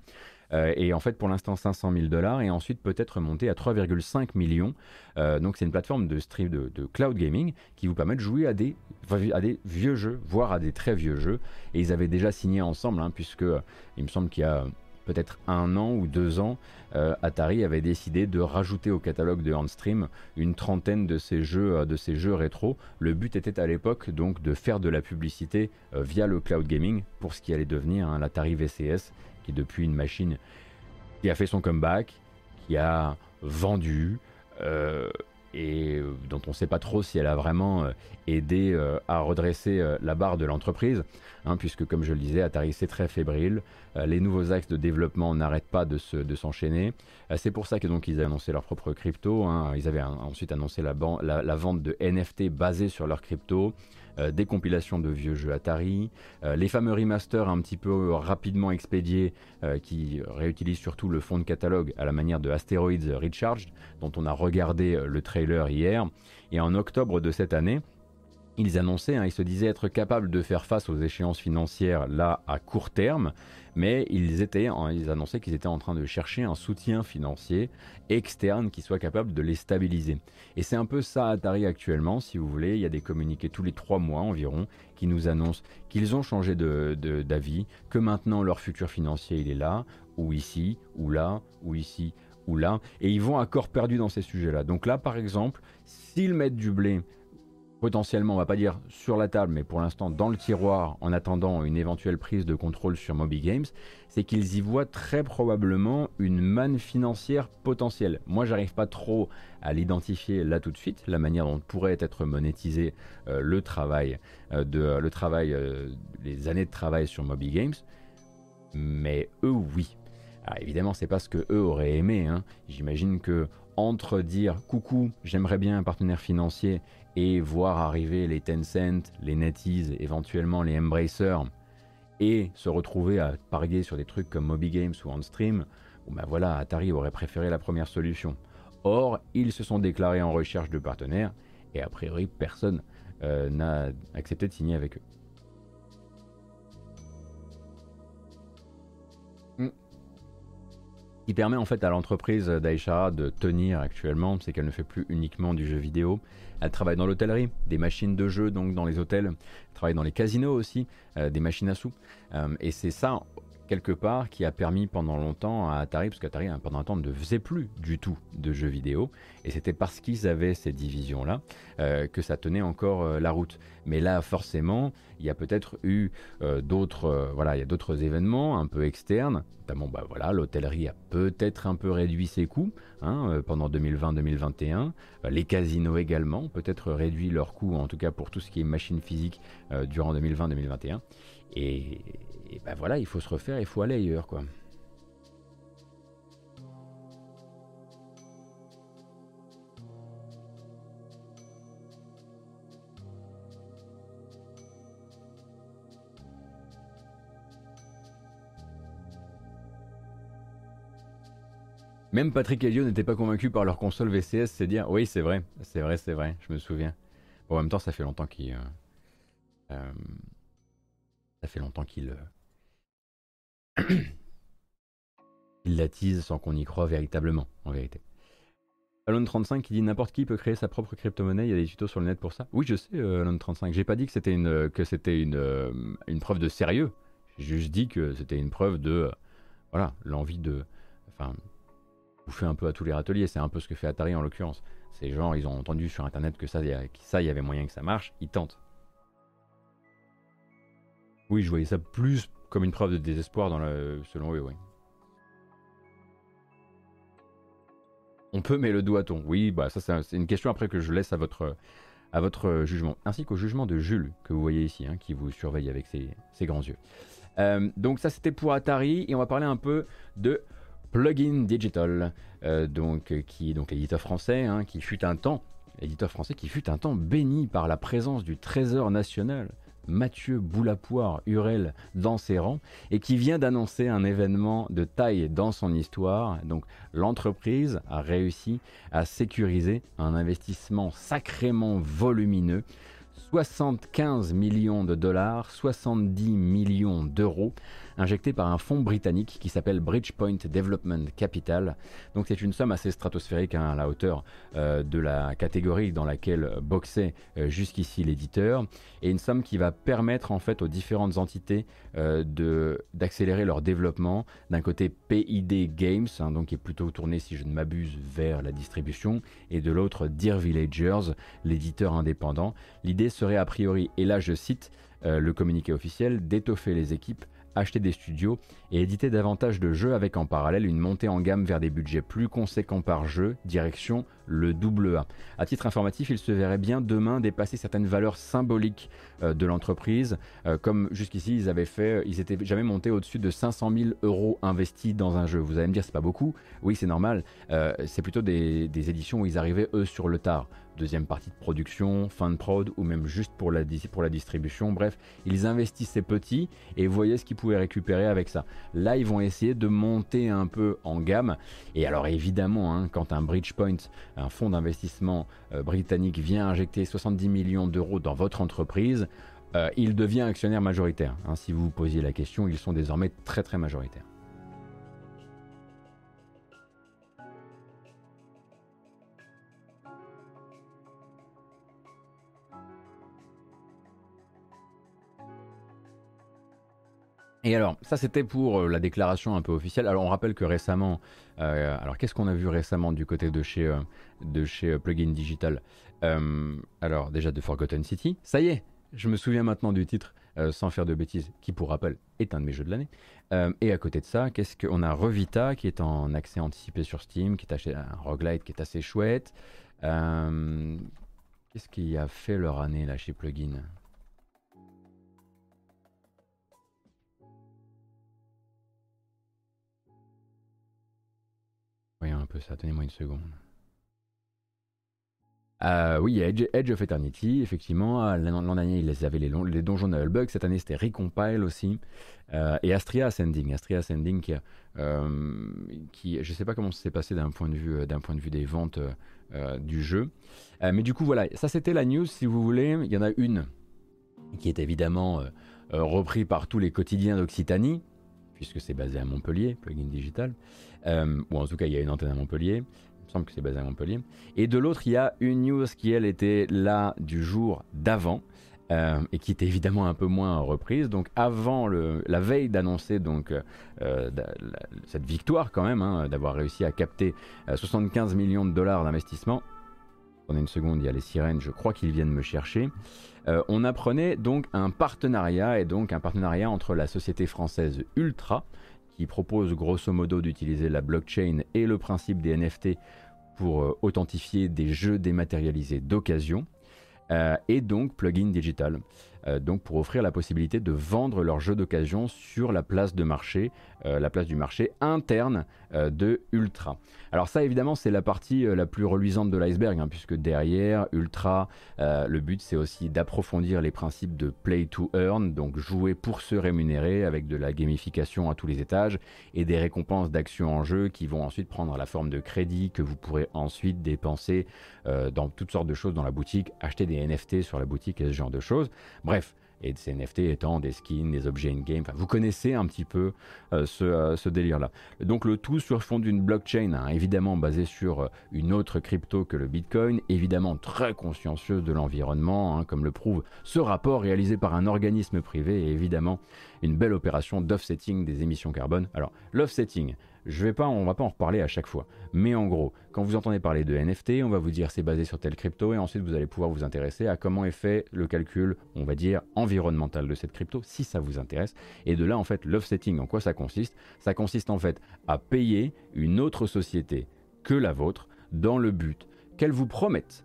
Speaker 1: Euh, et en fait, pour l'instant, 500 000 dollars et ensuite peut-être monter à 3,5 millions. donc, c'est une plateforme de stream de, cloud gaming qui vous permet de jouer à des, à des vieux jeux, voire à des très vieux jeux. Et ils avaient déjà signé ensemble, hein, puisque il me semble qu'il y a peut-être un an ou deux ans, euh, Atari avait décidé de rajouter au catalogue de Handstream une trentaine de ces jeux, euh, de ces jeux rétro. Le but était à l'époque donc de faire de la publicité euh, via le cloud gaming pour ce qui allait devenir un l'Atari VCS, qui est depuis une machine qui a fait son comeback, qui a vendu et dont on ne sait pas trop si elle a vraiment aidé à redresser la barre de l'entreprise, hein, puisque comme je le disais, Atari c'est très fébrile, euh, les nouveaux axes de développement n'arrêtent pas de, s'enchaîner. Euh, c'est pour ça que donc ils avaient annoncé leur propre crypto. Hein. Ils avaient ensuite annoncé la, vente de NFT basés sur leur crypto. Euh, des compilations de vieux jeux Atari, les fameux remasters un petit peu rapidement expédiés qui réutilisent surtout le fond de catalogue à la manière de Asteroids Recharged, dont on a regardé le trailer hier. Et en octobre de cette année, ils annonçaient, hein, ils se disaient être capables de faire face aux échéances financières là à court terme, mais ils, étaient, ils annonçaient qu'ils étaient en train de chercher un soutien financier externe qui soit capable de les stabiliser. Et c'est un peu ça Atari actuellement, si vous voulez, il y a des communiqués tous les trois mois environ qui nous annoncent qu'ils ont changé d'avis, que maintenant leur futur financier il est là, ou ici, ou là, ou ici, ou là, et ils vont à corps perdu dans ces sujets-là. Donc là par exemple, s'ils mettent du blé potentiellement, on va pas dire sur la table, mais pour l'instant dans le tiroir en attendant une éventuelle prise de contrôle sur Moby Games, c'est qu'ils y voient très probablement une manne financière potentielle. Moi, j'arrive pas trop à l'identifier là tout de suite, la manière dont pourrait être monétisé euh, le travail, euh, euh, les années de travail sur Moby Games, mais eux, oui. Alors, évidemment, c'est pas ce que eux auraient aimé. Hein. J'imagine que entre dire coucou, j'aimerais bien un partenaire financier et voir arriver les Tencent, les NetEase, éventuellement les Embracer, et se retrouver à parier sur des trucs comme Moby Games ou OnStream, bon ben voilà, Atari aurait préféré la première solution. Or, ils se sont déclarés en recherche de partenaires, et a priori, personne euh, n'a accepté de signer avec eux. qui permet en fait à l'entreprise d'Aishara de tenir actuellement, c'est qu'elle ne fait plus uniquement du jeu vidéo. Elle travaille dans l'hôtellerie, des machines de jeu donc dans les hôtels, elle travaille dans les casinos aussi, euh, des machines à sous. Euh, et c'est ça quelque part qui a permis pendant longtemps à Atari, parce qu'Atari pendant un temps ne faisait plus du tout de jeux vidéo, et c'était parce qu'ils avaient ces divisions-là euh, que ça tenait encore euh, la route. Mais là, forcément, il y a peut-être eu euh, d'autres, voilà, il y a d'autres événements un peu externes, notamment, bah voilà, l'hôtellerie a peut-être un peu réduit ses coûts hein, pendant 2020-2021, les casinos également peut-être réduit leurs coûts, en tout cas pour tout ce qui est machine physique durant 2020-2021. Et, et ben voilà, il faut se refaire, il faut aller ailleurs, quoi. Même Patrick Elio n'était pas convaincu par leur console VCS, c'est dire oui c'est vrai, c'est vrai, c'est vrai, je me souviens. Bon, en même temps ça fait longtemps qu'il... Euh, euh, ça fait longtemps qu'il... Euh, Il l'attise sans qu'on y croit véritablement, en vérité. Alone35 qui dit n'importe qui peut créer sa propre crypto-monnaie, il y a des tutos sur le net pour ça. Oui, je sais, euh, Alone35. J'ai pas dit que c'était une, que une, euh, une preuve de sérieux. J'ai juste dit que c'était une preuve de. Euh, voilà, l'envie de. Enfin, bouffer un peu à tous les râteliers. C'est un peu ce que fait Atari en l'occurrence. Ces gens, ils ont entendu sur internet que ça, ça, il y avait moyen que ça marche, ils tentent. Oui, je voyais ça plus comme une preuve de désespoir le, selon eux, oui. On peut, mais le doit-on Oui, bah ça c'est une question après que je laisse à votre, à votre jugement, ainsi qu'au jugement de Jules que vous voyez ici, hein, qui vous surveille avec ses, grands yeux. Euh, donc ça c'était pour Atari et on va parler un peu de Plugin Digital, euh, donc qui est donc l'éditeur français, hein, qui fut un temps, éditeur français qui fut un temps béni par la présence du Trésor national Mathieu Boulapoire Hurel dans ses rangs et qui vient d'annoncer un événement de taille dans son histoire. Donc l'entreprise a réussi à sécuriser un investissement sacrément volumineux 75 millions de dollars, 70 millions d'euros injecté par un fonds britannique qui s'appelle Bridgepoint Development Capital. Donc c'est une somme assez stratosphérique hein, à la hauteur euh, de la catégorie dans laquelle boxait euh, jusqu'ici l'éditeur, et une somme qui va permettre en fait aux différentes entités euh, d'accélérer leur développement. D'un côté PID Games, hein, donc qui est plutôt tourné si je ne m'abuse vers la distribution, et de l'autre Dear Villagers, l'éditeur indépendant. L'idée serait a priori, et là je cite, le communiqué officiel, d'étoffer les équipes acheter des studios et éditer davantage de jeux avec en parallèle une montée en gamme vers des budgets plus conséquents par jeu, direction le double A. À titre informatif, il se verrait bien demain dépasser certaines valeurs symboliques euh, de l'entreprise, euh, comme jusqu'ici ils avaient fait, ils étaient jamais montés au-dessus de 500 000 euros investis dans un jeu. Vous allez me dire c'est pas beaucoup, oui c'est normal, euh, c'est plutôt des éditions où ils arrivaient eux sur le tard deuxième partie de production, fin de prod ou même juste pour la, distribution. Bref, ils investissaient petits et voyaient ce qu'ils pouvaient récupérer avec ça. Là, ils vont essayer de monter un peu en gamme. Et alors évidemment, hein, quand un Bridgepoint, un fonds d'investissement euh, britannique vient injecter 70 millions d'euros dans votre entreprise, euh, il devient actionnaire majoritaire. Hein. si vous vous posiez la question, ils sont désormais très très majoritaires. Et alors, ça c'était pour euh, la déclaration un peu officielle. Alors on rappelle que récemment, euh, alors qu'est-ce qu'on a vu récemment du côté de chez, euh, de chez Plugin Digital? Alors déjà de Forgotten City, ça y est, je me souviens maintenant du titre, sans faire de bêtises, qui pour rappel est un de mes jeux de l'année. et à côté de ça, qu'est-ce qu'on a Revita qui est en accès anticipé sur Steam, qui est un roguelite qui est assez chouette. qu'est-ce qui a fait leur année là chez Plugin? Peu ça, tenez-moi une seconde. Euh, oui, Edge, Edge, of Eternity, effectivement. Euh, l'an dernier, ils avaient les, les donjons Nullbug. Cette année, c'était Recompile aussi. Euh, et Astria Ascending. Astria Ascending qui, qui je ne sais pas comment ça s'est passé d'un point, de point de vue des ventes du jeu. mais du coup, voilà, ça c'était la news. Si vous voulez, il y en a une qui est évidemment reprise par tous les quotidiens d'Occitanie, puisque c'est basé à Montpellier, plugin digital. Euh, ou en tout cas il y a une antenne à Montpellier, il me semble que c'est basé à Montpellier. Et de l'autre, il y a une news qui, elle, était là du jour d'avant, Euh, et qui était évidemment un peu moins reprise. Donc avant le, la veille d'annoncer donc euh, cette victoire quand même, hein, d'avoir réussi à capter 75 millions de dollars d'investissement. Prenez une seconde, il y a les sirènes, je crois qu'ils viennent me chercher. on apprenait donc un partenariat et donc un partenariat entre la société française Ultra, qui propose grosso modo d'utiliser la blockchain et le principe des NFT pour authentifier des jeux dématérialisés d'occasion, euh, et donc Plugin Digital. Euh, donc pour offrir la possibilité de vendre leurs jeux d'occasion sur la place de marché, euh, la place du marché interne euh, de Ultra. Alors ça évidemment c'est la partie la plus reluisante de l'iceberg, hein, puisque derrière Ultra, le but c'est aussi d'approfondir les principes de play to earn, donc jouer pour se rémunérer avec de la gamification à tous les étages et des récompenses d'actions en jeu qui vont ensuite prendre la forme de crédit que vous pourrez ensuite dépenser dans toutes sortes de choses dans la boutique, acheter des NFT sur la boutique et ce genre de choses. Bref, et ces NFT étant des skins, des objets in-game. vous connaissez un petit peu euh, euh, ce, délire-là. Donc le tout sur fond d'une blockchain, hein, évidemment basée sur euh, une autre crypto que le Bitcoin, évidemment très consciencieuse de l'environnement, hein, comme le prouve ce rapport réalisé par un organisme privé, et évidemment une belle opération d'offsetting des émissions carbone. Alors l'offsetting, je vais pas, on va pas en reparler à chaque fois. Mais en gros, quand vous entendez parler de NFT, on va vous dire c'est basé sur telle crypto et ensuite vous allez pouvoir vous intéresser à comment est fait le calcul, on va dire environnemental de cette crypto si ça vous intéresse. Et de là en fait l'offsetting, en quoi ça consiste? Ça consiste en fait à payer une autre société que la vôtre dans le but qu'elle vous promette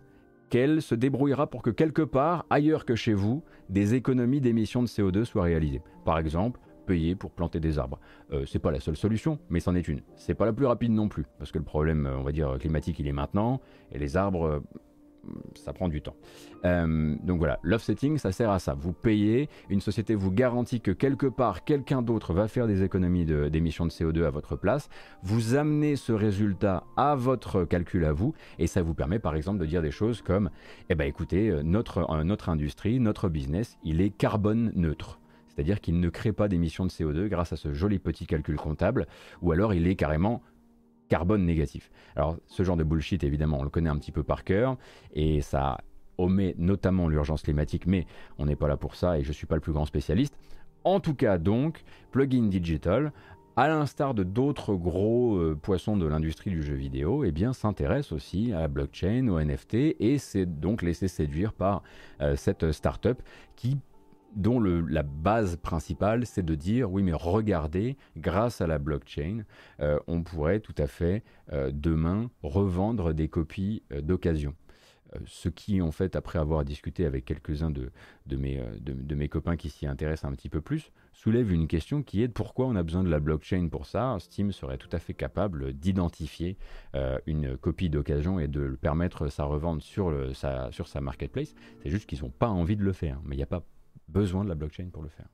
Speaker 1: qu'elle se débrouillera pour que quelque part, ailleurs que chez vous, des économies d'émissions de CO2 soient réalisées. Par exemple, payer pour planter des arbres. Euh, c'est pas la seule solution, mais c'en est une. C'est pas la plus rapide non plus, parce que le problème, euh, on va dire, climatique, il est maintenant, et les arbres, euh, ça prend du temps. donc voilà, l'offsetting, ça sert à ça. Vous payez, une société vous garantit que quelque part, quelqu'un d'autre va faire des économies d'émissions de, CO2 à votre place. Vous amenez ce résultat à votre calcul à vous, et ça vous permet par exemple de dire des choses comme, eh ben écoutez, notre, notre industrie, notre business, il est carbone neutre c'est-à-dire qu'il ne crée pas d'émissions de CO2 grâce à ce joli petit calcul comptable, ou alors il est carrément carbone négatif. Alors ce genre de bullshit, évidemment, on le connaît un petit peu par cœur, et ça omet notamment l'urgence climatique, mais on n'est pas là pour ça, et je ne suis pas le plus grand spécialiste. En tout cas, donc, Plugin Digital, à l'instar de d'autres gros euh, poissons de l'industrie du jeu vidéo, eh bien, s'intéresse aussi à la blockchain, au NFT, et s'est donc laissé séduire par euh, cette startup qui dont la base principale, c'est de dire, oui, mais regardez, grâce à la blockchain, euh, on pourrait tout à fait euh, demain revendre des copies euh, d'occasion. ce qui, en fait, après avoir discuté avec quelques-uns de, mes, copains qui s'y intéressent un petit peu plus, soulève une question qui est pourquoi on a besoin de la blockchain pour ça. Steam serait tout à fait capable d'identifier une copie d'occasion et de permettre sa revente sur, sa, sur sa marketplace. C'est juste qu'ils n'ont pas envie de le faire. Mais il n'y a pas besoin de la blockchain pour le faire.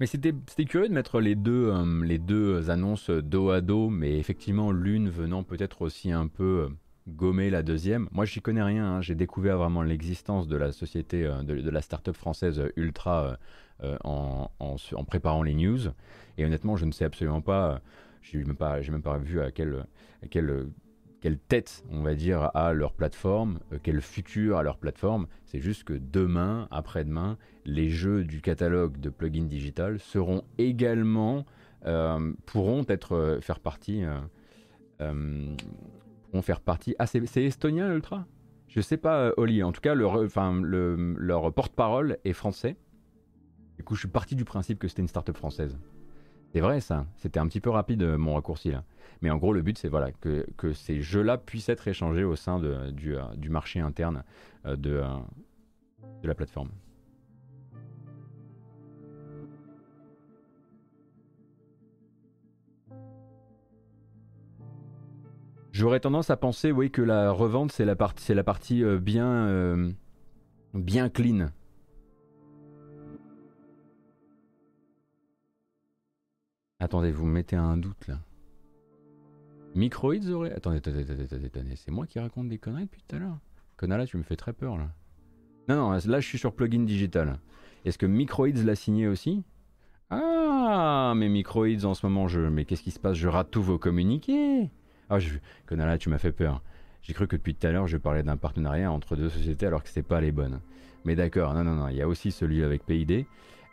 Speaker 1: Mais c'était curieux de mettre les deux, euh, les deux annonces dos à dos, mais effectivement l'une venant peut-être aussi un peu euh, gommer la deuxième. Moi, j'y connais rien. Hein. J'ai découvert vraiment l'existence de la société, euh, de, la start-up française Ultra euh, en, préparant les news. Et honnêtement, je ne sais absolument pas. J'ai même même pas vu à quelle, quelle, quelle tête, on va dire, à leur plateforme, euh, quel futur à leur plateforme. C'est juste que demain, après-demain, les jeux du catalogue de plugins digital seront également pourront être faire partie vont faire partie. Ah, c'est estonien l'Ultra? Je sais pas, euh, Oli. En tout cas, leur, enfin, leur porte-parole est français. Du coup, je suis parti du principe que c'était une start-up française. C'est vrai ça, c'était un petit peu rapide euh, mon raccourci là. Mais en gros, le but c'est voilà, que, ces jeux-là puissent être échangés au sein de, du, euh, du, marché interne de la plateforme. J'aurais tendance à penser, oui, que la revente, c'est la partie, euh, bien, euh, bien clean. Attendez, vous me mettez un doute là. Microids aurait. Attendez, attendez, attendez, attendez, c'est moi qui raconte des conneries depuis tout à l'heure. Conala, tu me fais très peur là. Non, non, là je suis sur plugin digital. Est-ce que Microids l'a signé aussi? Ah, mais Microids en ce moment, je. Mais qu'est-ce qui se passe? Je rate tous vos communiqués. Ah, je... Conala, tu m'as fait peur. J'ai cru que depuis tout à l'heure, je parlais d'un partenariat entre deux sociétés alors que c'était pas les bonnes. Mais d'accord, non, non, non, il y a aussi celui avec PID.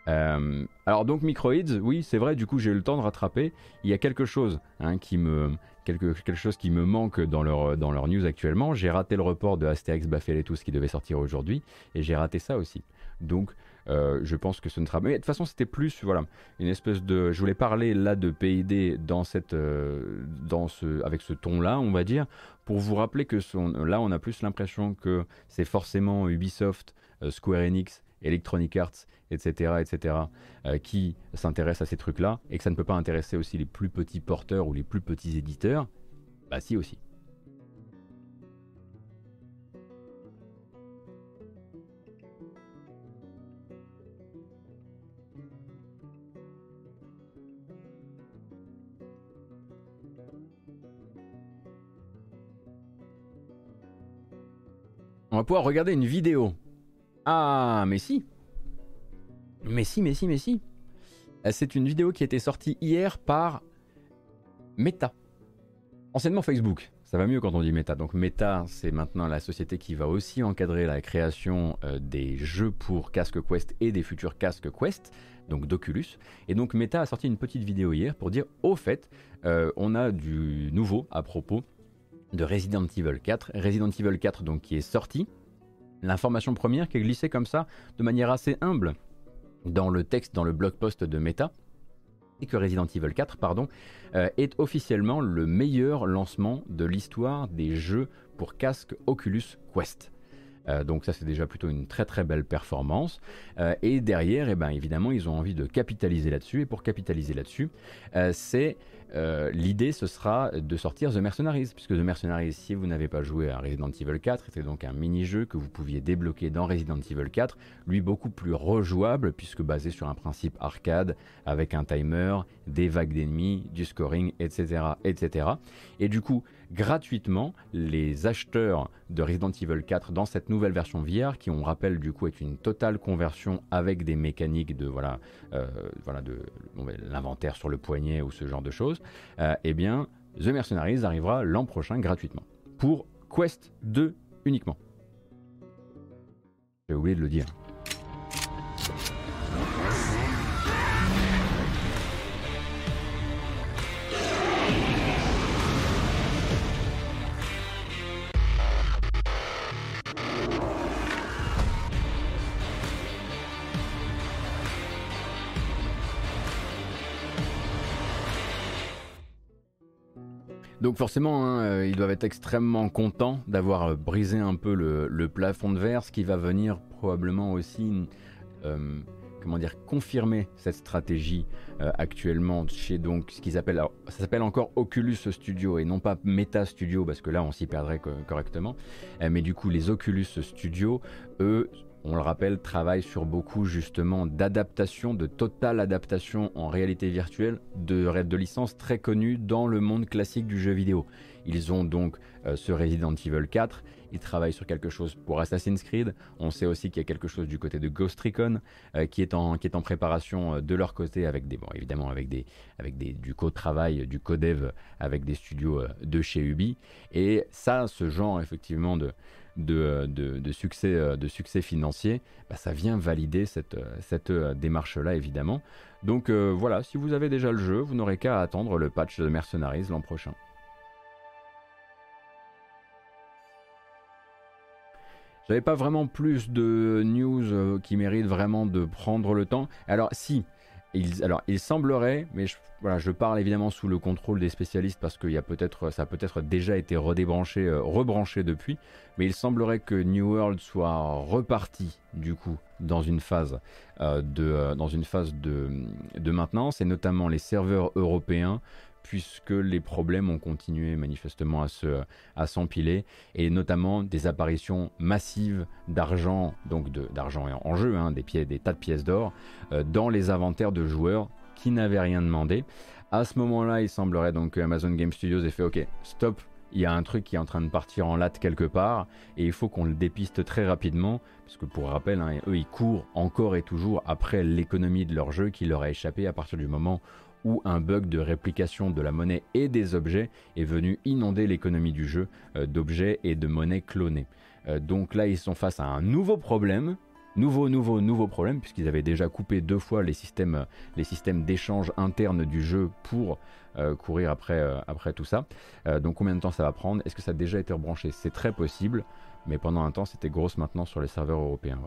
Speaker 1: Euh, alors donc Microids, oui, c'est vrai, du coup j'ai eu le temps de rattraper. Il y a quelque chose hein, qui me quelque, chose qui me manque dans leur, dans leur news actuellement. J'ai raté le report de Astérix Baffel et tout ce qui devait sortir aujourd'hui, et j'ai raté ça aussi. Donc euh, je pense que ce ne sera. Mais de toute façon, c'était plus, voilà, une espèce de. Je voulais parler là de PID dans cette, euh, dans ce, avec ce ton-là, on va dire, pour vous rappeler que son, là, on a plus l'impression que c'est forcément Ubisoft, euh, Square Enix, Electronic Arts, etc., etc., qui s'intéressent à ces trucs-là, et que ça ne peut pas intéresser aussi les plus petits porteurs ou les plus petits éditeurs. Bah si aussi. Pouvoir regarder une vidéo. Ah, mais si. Mais si, mais si, mais si. Euh, c'est une vidéo qui a été sortie hier par Meta. Anciennement Facebook. Ça va mieux quand on dit Meta. Donc Meta, c'est maintenant la société qui va aussi encadrer la création euh, des jeux pour casque Quest et des futurs casques Quest, donc d'Oculus. Et donc Meta a sorti une petite vidéo hier pour dire, au fait, euh, on a du nouveau à propos de Resident Evil 4. Resident Evil 4 donc qui est sorti. L'information première qui est glissée comme ça de manière assez humble dans le texte, dans le blog post de Meta, et que Resident Evil 4 pardon, euh, est officiellement le meilleur lancement de l'histoire des jeux pour casque Oculus Quest. Euh, donc ça c'est déjà plutôt une très très belle performance. Euh, et derrière, eh ben, évidemment, ils ont envie de capitaliser là-dessus. Et pour capitaliser là-dessus, c'est euh, l'idée ce sera de sortir The Mercenaries, puisque The Mercenaries, si vous n'avez pas joué à Resident Evil 4, c'était donc un mini-jeu que vous pouviez débloquer dans Resident Evil 4, lui beaucoup plus rejouable, puisque basé sur un principe arcade, avec un timer, des vagues d'ennemis, du scoring, etc., etc. Et du coup, gratuitement, les acheteurs de Resident Evil 4 dans cette nouvelle version VR, qui on rappelle du coup est une totale conversion avec des mécaniques de voilà, euh, voilà de l'inventaire sur le poignet ou ce genre de choses, euh, eh bien, The Mercenaries arrivera l'an prochain gratuitement. Pour Quest 2 uniquement. J'ai oublié de le dire. Donc forcément, hein, euh, ils doivent être extrêmement contents d'avoir euh, brisé un peu le, plafond de verre, ce qui va venir probablement aussi, euh, comment dire, confirmer cette stratégie actuellement chez donc ce qu'ils appellent, ça s'appelle encore Oculus Studio et non pas Meta Studio parce que là on s'y perdrait correctement. mais du coup, les Oculus Studio, eux, on le rappelle, travaille sur beaucoup justement d'adaptation, de totale adaptation en réalité virtuelle de, de licences très connues dans le monde classique du jeu vidéo. Ils ont donc euh, ce Resident Evil 4, ils travaillent sur quelque chose pour Assassin's Creed, on sait aussi qu'il y a quelque chose du côté de Ghost Recon euh, qui, est en, préparation euh, de leur côté avec des, bon évidemment avec du co-travail, du co-dev avec des studios de chez Ubi. Et ça, ce genre effectivement de, de, succès, euh, de succès financier, bah, ça vient valider cette, euh, cette euh, démarche-là, évidemment. Donc voilà, si vous avez déjà le jeu, vous n'aurez qu'à attendre le patch de Mercenaries l'an prochain. J'avais pas vraiment plus de news qui méritent vraiment de prendre le temps. Alors si, alors, il semblerait, mais je, parle évidemment sous le contrôle des spécialistes parce que y a peut-être, ça a peut-être déjà été redébranché, euh, rebranché depuis, mais il semblerait que New World soit reparti du coup dans une phase euh, de, euh, de, de maintenance et notamment les serveurs européens puisque les problèmes ont continué manifestement à se à s'empiler et notamment des apparitions massives d'argent donc d'argent en jeu hein, des tas de pièces d'or euh, dans les inventaires de joueurs qui n'avaient rien demandé. À ce moment-là il semblerait donc que Amazon Game Studios ait fait ok stop il y a un truc qui est en train de partir en latte quelque part et il faut qu'on le dépiste très rapidement parce que pour rappel, hein, eux ils courent encore et toujours après l'économie de leur jeu qui leur a échappé à partir du moment où un bug de réplication de la monnaie et des objets est venu inonder l'économie du jeu euh, d'objets et de monnaies clonées. Euh, donc là ils sont face à un nouveau problème Nouveau, nouveau, nouveau problème, puisqu'ils avaient déjà coupé deux fois les systèmes, les systèmes d'échange interne du jeu pour euh, courir après, tout ça. Donc combien de temps ça va prendre? Est-ce que ça a déjà été rebranché? C'est très possible, mais pendant un temps c'était grosse maintenant sur les serveurs européens.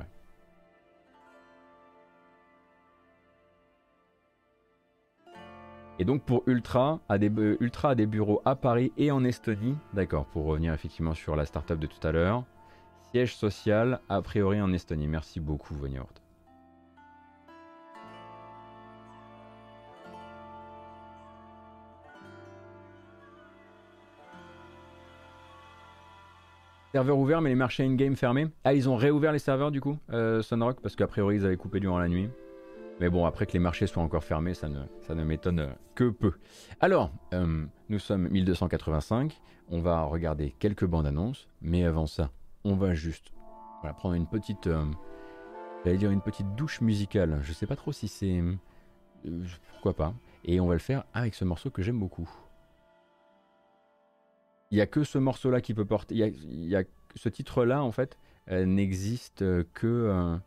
Speaker 1: Et donc pour Ultra, à des, Ultra a des bureaux à Paris et en Estonie, d'accord, pour revenir effectivement sur la startup de tout à l'heure. Siège social, a priori en Estonie. Merci beaucoup, Vonyort. Serveur ouvert, mais les marchés in-game fermés? Ah, ils ont réouvert les serveurs du coup, euh, Sunrock, parce qu'a priori ils avaient coupé durant la nuit. Mais bon, après que les marchés soient encore fermés, ça ne, ça ne m'étonne que peu. Alors, euh, nous sommes 1285. On va regarder quelques bandes annonces, mais avant ça, on va juste prendre une petite, euh, dire une petite douche musicale. Je sais pas trop si c'est, euh, pourquoi pas. Et on va le faire avec ce morceau que j'aime beaucoup. Il y a que ce morceau-là qui peut porter. Il y a, ce titre-là en fait n'existe que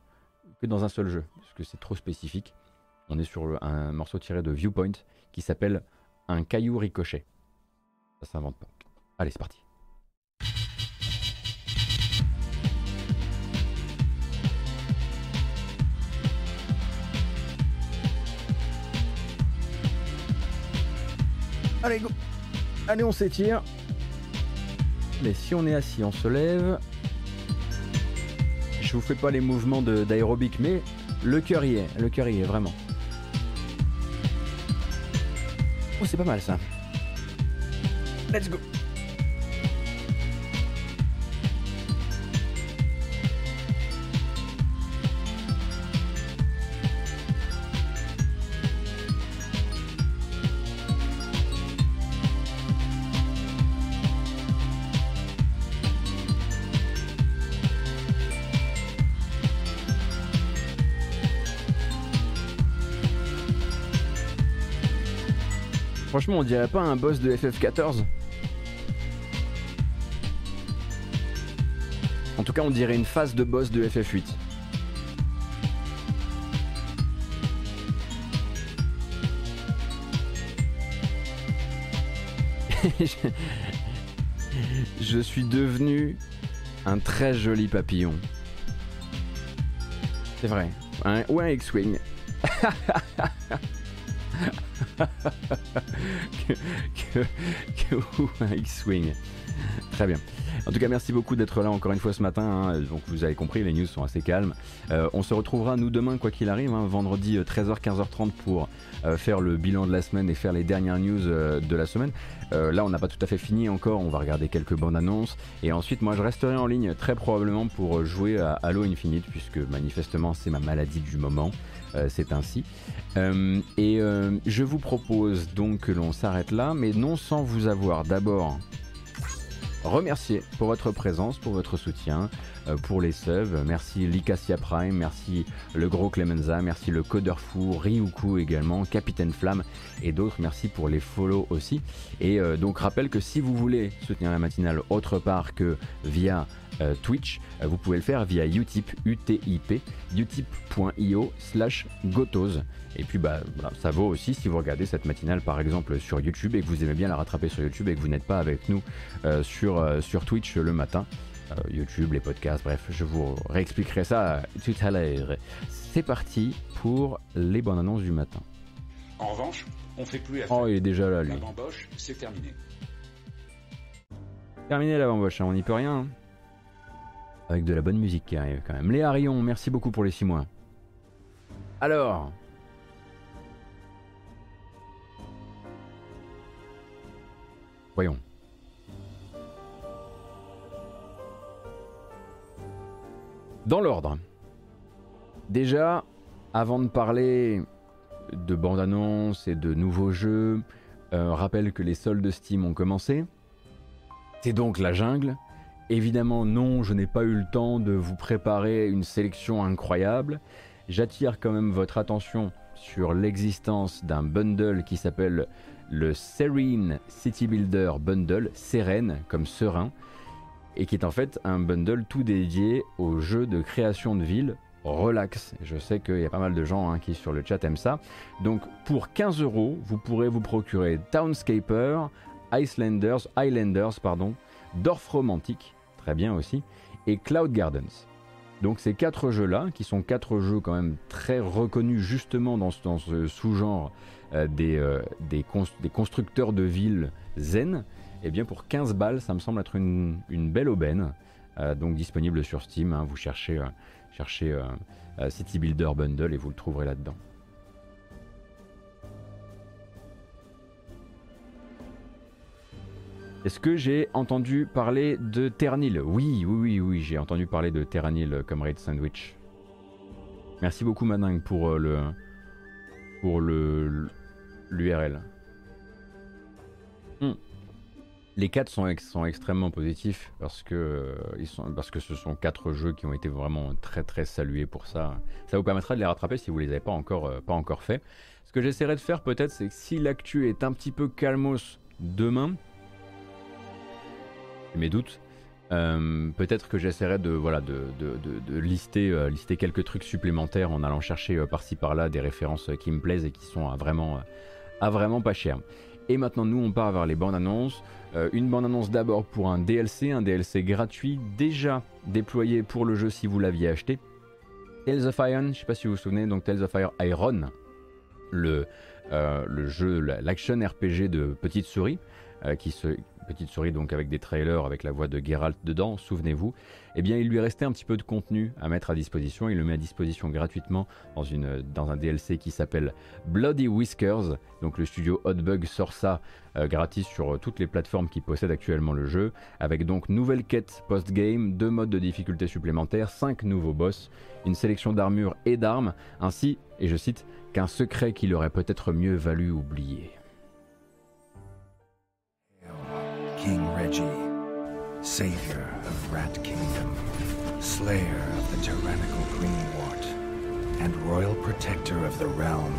Speaker 1: dans un seul jeu parce que c'est trop spécifique. On est sur un morceau tiré de Viewpoint qui s'appelle Un caillou ricochet. Ça s'invente pas. Allez, c'est parti. Allez, go Allez, on s'étire. Mais si on est assis, on se lève. Je vous fais pas les mouvements d'aérobic, mais le cœur y est. Le cœur y est, vraiment. Oh, c'est pas mal ça. Let's go Franchement, on dirait pas un boss de FF14 En tout cas, on dirait une phase de boss de FF8. je suis devenu un très joli papillon. C'est vrai. Un, ou un X-Wing. que, que, un X-Wing. Très bien. En tout cas, merci beaucoup d'être là encore une fois ce matin. Hein. Donc, vous avez compris, les news sont assez calmes. Euh, on se retrouvera, nous, demain, quoi qu'il arrive, hein, vendredi 13h, euh, 15h30 pour euh, faire le bilan de la semaine et faire les dernières news de la semaine. là, on n'a pas tout à fait fini encore. On va regarder quelques bandes annonces. Et ensuite, moi, je resterai en ligne très probablement pour jouer à Halo Infinite, puisque manifestement, c'est ma maladie du moment. Euh, c'est ainsi. Euh, et euh, je vous propose donc que l'on s'arrête là, mais non sans vous avoir d'abord remercié pour votre présence, pour votre soutien, pour les subs. Merci Licasia Prime, merci le gros Clemenza, merci le Codeur Fou, Ryuku également, Capitaine Flamme et d'autres. Merci pour les follow aussi. Et donc rappelle que si vous voulez soutenir la matinale autre part que via euh, Twitch, euh, vous pouvez le faire via Utip, UTIP, utip.io slash gotos. Et puis bah, ça vaut aussi si vous regardez cette matinale par exemple sur YouTube et que vous aimez bien la rattraper sur YouTube et que vous n'êtes pas avec nous euh, sur, sur Twitch le matin. YouTube, les podcasts, bref, je vous réexpliquerai ça tout à l'heure. C'est parti pour les bonnes annonces du matin.
Speaker 2: En revanche, on fait plus
Speaker 1: Oh, il est déjà là, lui. La
Speaker 2: bamboche, c'est terminé.
Speaker 1: Terminé la bamboche, hein, on n'y peut rien. Hein. Avec de la bonne musique qui arrive quand même. Léa Rion, merci beaucoup pour les 6 mois. Alors. Voyons. Dans l'ordre. Déjà, avant de parler de bande-annonce et de nouveaux jeux, euh, rappelle que les soldes Steam ont commencé. C'est donc la jungle. Évidemment, non, je n'ai pas eu le temps de vous préparer une sélection incroyable. J'attire quand même votre attention sur l'existence d'un bundle qui s'appelle le Serene City Builder Bundle, Seren comme serein, et qui est en fait un bundle tout dédié au jeu de création de ville relax. Je sais qu'il y a pas mal de gens hein, qui sur le chat aiment ça. Donc pour 15 euros, vous pourrez vous procurer Townscaper, Icelanders, Islanders, pardon, Dorf Romantic, très bien aussi, et Cloud Gardens. Donc ces quatre jeux-là, qui sont quatre jeux quand même très reconnus justement dans ce, sous-genre euh, euh, des, constructeurs de villes zen, eh bien pour 15 balles, ça me semble être une, belle aubaine. Euh, donc disponible sur Steam, hein. vous cherchez, cherchez City Builder Bundle et vous le trouverez là-dedans. Est-ce que j'ai entendu parler de Ternil? Oui, oui, oui, oui, j'ai entendu parler de Terranil comme Raid Sandwich. Merci beaucoup Mading pour euh, le pour le l'URL. Hmm. Les quatre sont, sont extrêmement positifs parce que, euh, ils sont, parce que ce sont quatre jeux qui ont été vraiment très très salués pour ça. Ça vous permettra de les rattraper si vous les avez pas encore, euh, pas encore fait. Ce que j'essaierai de faire peut-être, c'est que si l'actu est un petit peu calmos demain, mes doutes. Euh, peut-être que j'essaierai de, voilà, de, lister, euh, lister quelques trucs supplémentaires en allant chercher euh, par-ci par-là des références qui me plaisent et qui sont à vraiment, à vraiment pas cher. Et maintenant, nous, on part vers les bandes annonces. une bande annonce d'abord pour un DLC, un DLC gratuit déjà déployé pour le jeu si vous l'aviez acheté. Tales of Iron, je sais pas si vous vous souvenez, donc Tales of Fire Iron, le, le jeu, l'action RPG de Petite Souris, qui, se, petite souris donc avec des trailers avec la voix de Geralt dedans, souvenez-vous, eh bien il lui restait un petit peu de contenu à mettre à disposition. Il le met à disposition gratuitement dans, une, dans un DLC qui s'appelle Bloody Whiskers. Donc le studio Hotbug sort ça euh, gratis sur euh, toutes les plateformes qui possèdent actuellement le jeu, avec donc nouvelle quête post-game, deux modes de difficulté supplémentaires, cinq nouveaux boss, une sélection d'armures et d'armes, ainsi, et je cite, qu'un secret qu'il aurait peut-être mieux valu oublier. King Reggie, savior of Rat Kingdom, slayer of the tyrannical Greenwort, and royal protector of the realm.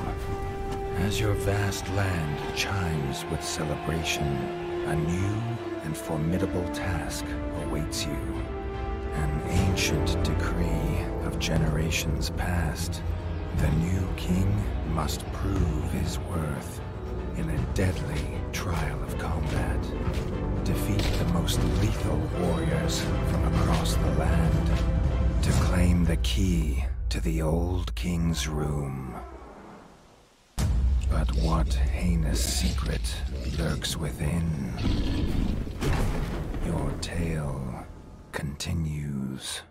Speaker 1: As your vast land chimes with celebration, a new and formidable task awaits you. An ancient decree of generations past. The new king must prove his worth in a deadly trial of combat. Defeat the most lethal warriors from across the land to claim the key to the old king's room. But what heinous secret lurks within? Your tale continues.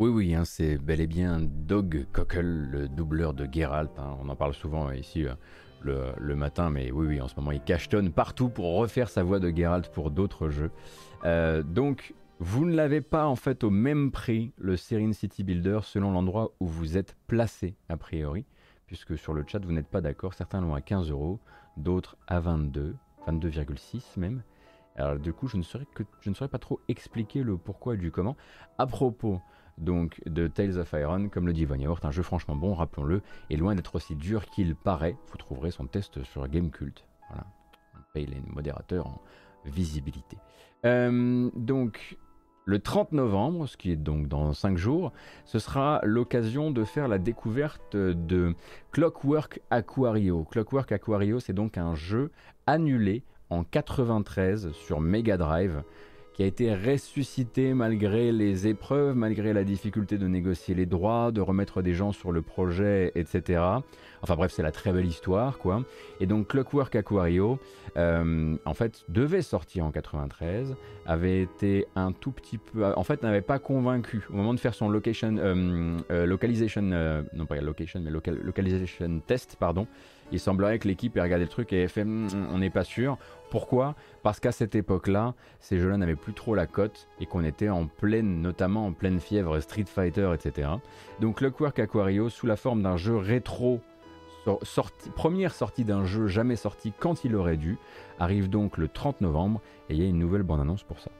Speaker 1: Oui, oui, hein, c'est bel et bien Dog Cockle, le doubleur de Geralt. Hein. On en parle souvent ici euh, le, matin, mais oui, oui, en ce moment il cachetonne partout pour refaire sa voix de Geralt pour d'autres jeux. Euh, donc, vous ne l'avez pas en fait au même prix, le Serene City Builder, selon l'endroit où vous êtes placé, a priori, puisque sur le chat vous n'êtes pas d'accord, certains l'ont à 15 euros, d'autres à 22, 22,6 même. Alors du coup, je ne, saurais je ne saurais pas trop expliquer le pourquoi et du comment. À propos donc de Tales of Iron, comme le dit Von un jeu franchement bon, rappelons-le, et loin d'être aussi dur qu'il paraît. Vous trouverez son test sur Gamecult. Voilà, on paye les modérateurs en visibilité. Euh, donc, le 30 novembre, ce qui est donc dans 5 jours, ce sera l'occasion de faire la découverte de Clockwork Aquario. Clockwork Aquario, c'est donc un jeu annulé en 93 sur Mega Drive a été ressuscité malgré les épreuves, malgré la difficulté de négocier les droits, de remettre des gens sur le projet, etc. Enfin bref, c'est la très belle histoire, quoi. Et donc Clockwork Aquario, euh, en fait, devait sortir en 93, avait été un tout petit peu, en fait, n'avait pas convaincu au moment de faire son location, euh, euh, localization, non pas location, mais localization test, pardon. Il semblerait que l'équipe ait regardé le truc et ait fait hmm, on n'est pas sûr. Pourquoi? Parce qu'à cette époque-là, ces jeux-là n'avaient plus trop la cote et qu'on était en pleine, notamment en pleine fièvre Street Fighter, etc. Donc Clockwork Aquario, sous la forme d'un jeu rétro, première sortie d'un jeu jamais sorti quand il aurait dû, arrive donc le 30 novembre et il y a une nouvelle bande-annonce pour ça.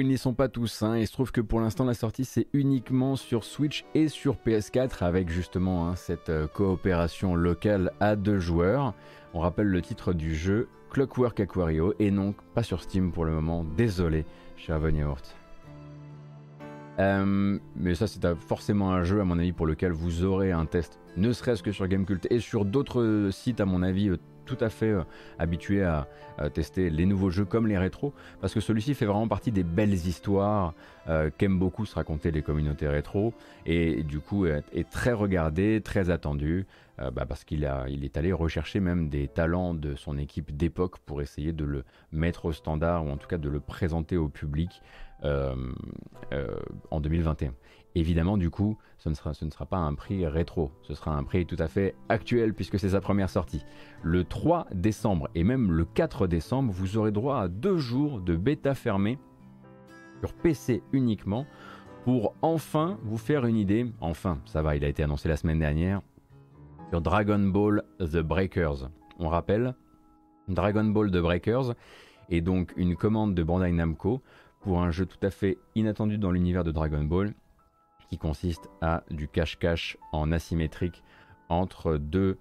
Speaker 1: Ils n'y sont pas tous. Hein. Il se trouve que pour l'instant, la sortie, c'est uniquement sur Switch et sur PS4, avec justement hein, cette euh, coopération locale à deux joueurs. On rappelle le titre du jeu, Clockwork Aquario, et non pas sur Steam pour le moment. Désolé, cher Von euh, mais ça, c'est forcément un jeu, à mon avis, pour lequel vous aurez un test, ne serait-ce que sur Gamecult et sur d'autres sites, à mon avis, euh, tout à fait euh, habitué à, tester les nouveaux jeux comme les rétros, parce que celui-ci fait vraiment partie des belles histoires qu'aiment beaucoup se raconter les communautés rétro, et, du coup est, très regardé, très attendu, bah, parce qu'il il est allé rechercher même des talents de son équipe d'époque pour essayer de le mettre au standard, ou en tout cas de le présenter au public euh, euh, en 2021. Évidemment, du coup, ce ne, sera, pas un prix rétro, ce sera un prix tout à fait actuel puisque c'est sa première sortie. Le 3 décembre et même le 4 décembre, vous aurez droit à deux jours de bêta fermée sur PC uniquement pour enfin vous faire une idée. Enfin, ça va, il a été annoncé la semaine dernière sur Dragon Ball The Breakers. On rappelle, Dragon Ball The Breakers est donc une commande de Bandai Namco pour un jeu tout à fait inattendu dans l'univers de Dragon Ball, qui consiste à du cache-cache en asymétrique entre deux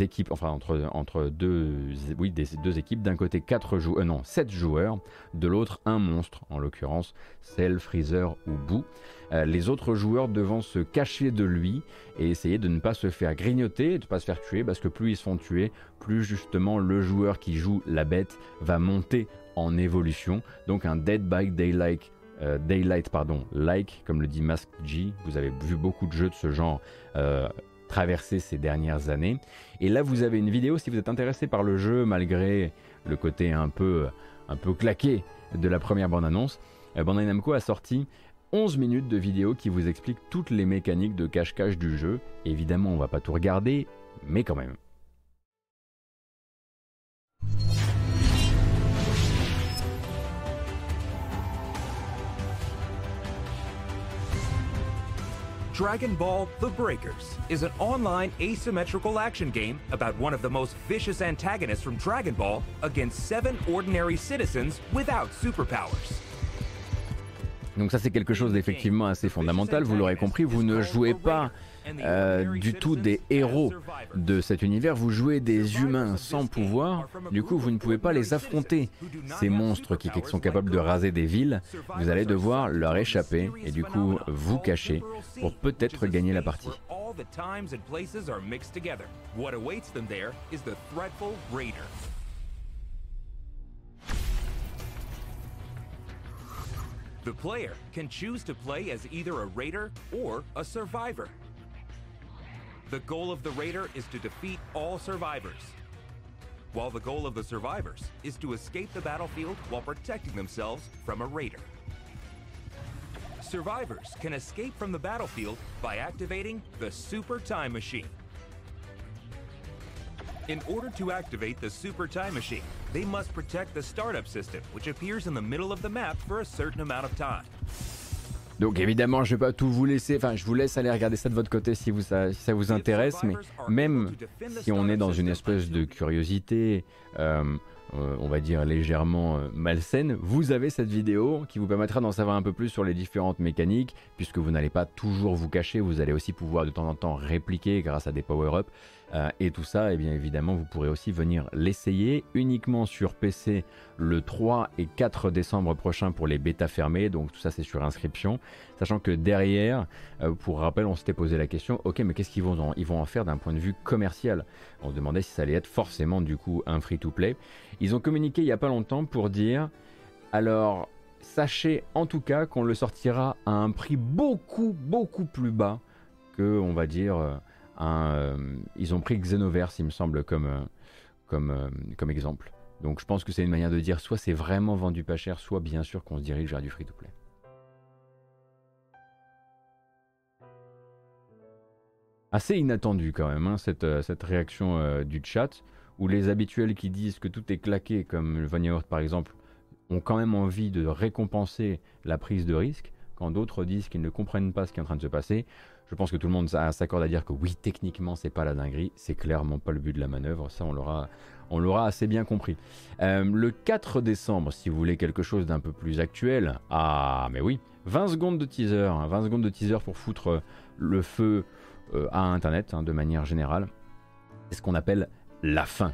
Speaker 1: équipes, enfin entre, deux, oui, deux équipes, d'un côté quatre joueurs, non, 7 joueurs, de l'autre un monstre, en l'occurrence Cell, Freezer ou Boo. Euh, les autres joueurs devant se cacher de lui et essayer de ne pas se faire grignoter, de ne pas se faire tuer, parce que plus ils se font tuer, plus justement le joueur qui joue la bête va monter en évolution. Donc un Dead by Daylight, euh, Daylight pardon, like, comme le dit Mask G. Vous avez vu beaucoup de jeux de ce genre euh, traverser ces dernières années. Et là, vous avez une vidéo si vous êtes intéressé par le jeu, malgré le côté un peu, un peu claqué de la première bande-annonce. Euh, Bandai Namco a sorti 11 minutes de vidéo qui vous explique toutes les mécaniques de cache-cache du jeu. Évidemment, on va pas tout regarder, mais quand même.
Speaker 3: Dragon Ball The Breakers is an online asymmetrical action game about one of the most vicious antagonists from Dragon Ball against seven ordinary citizens without superpowers.
Speaker 1: Donc ça c'est quelque chose d'effectivement assez fondamental, vous l'aurez compris, vous ne jouez pas euh, du tout des héros de cet univers, vous jouez des humains sans pouvoir, du coup vous ne pouvez pas les affronter. Ces monstres qui sont capables de raser des villes, vous allez devoir leur échapper et du coup vous cacher pour peut-être gagner la partie.
Speaker 3: The player can choose to play as either a raider or a survivor. The goal of the Raider is to defeat all survivors, while the goal of the survivors is to escape the battlefield while protecting themselves from a Raider. Survivors can escape from the battlefield by activating the Super Time Machine. In order to activate the Super Time Machine, they must protect the startup system, which appears in the middle of the map for a certain amount of time.
Speaker 1: Donc évidemment, je vais pas tout vous laisser, enfin je vous laisse aller regarder ça de votre côté si, ça, vous intéresse, mais même si on est dans une espèce de curiosité, euh, euh, on va dire légèrement euh, malsaine, vous avez cette vidéo qui vous permettra d'en savoir un peu plus sur les différentes mécaniques, puisque vous n'allez pas toujours vous cacher, vous allez aussi pouvoir de temps en temps répliquer grâce à des power-ups. Euh, et tout ça, et eh bien évidemment, vous pourrez aussi venir l'essayer uniquement sur PC le 3 et 4 décembre prochain pour les bêtas fermées. Donc tout ça, c'est sur inscription. Sachant que derrière, euh, pour rappel, on s'était posé la question ok, mais qu'est-ce qu'ils vont, en, vont en faire d'un point de vue commercial? On se demandait si ça allait être forcément du coup un free-to-play. Ils ont communiqué il n'y a pas longtemps pour dire alors. Sachez en tout cas qu'on le sortira à un prix beaucoup beaucoup plus bas que on va dire euh, ils ont pris Xenoverse, il me semble, comme, euh, comme, euh, comme exemple. Donc je pense que c'est une manière de dire soit c'est vraiment vendu pas cher, soit bien sûr qu'on se dirige vers du free-to-play. Assez inattendu quand même, hein, cette, cette, réaction du chat, où les habituels qui disent que tout est claqué, comme Vanya par exemple, ont quand même envie de récompenser la prise de risque, quand d'autres disent qu'ils ne comprennent pas ce qui est en train de se passer. Je pense que tout le monde s'accorde à dire que oui, techniquement, c'est pas la dinguerie, c'est clairement pas le but de la manœuvre. Ça, on l'aura, on l'aura assez bien compris. Euh, le 4 décembre, si vous voulez quelque chose d'un peu plus actuel, ah mais oui, 20 secondes de teaser, 20 hein, secondes de teaser pour foutre le feu euh, à Internet hein, de manière générale. C'est ce qu'on appelle la fin.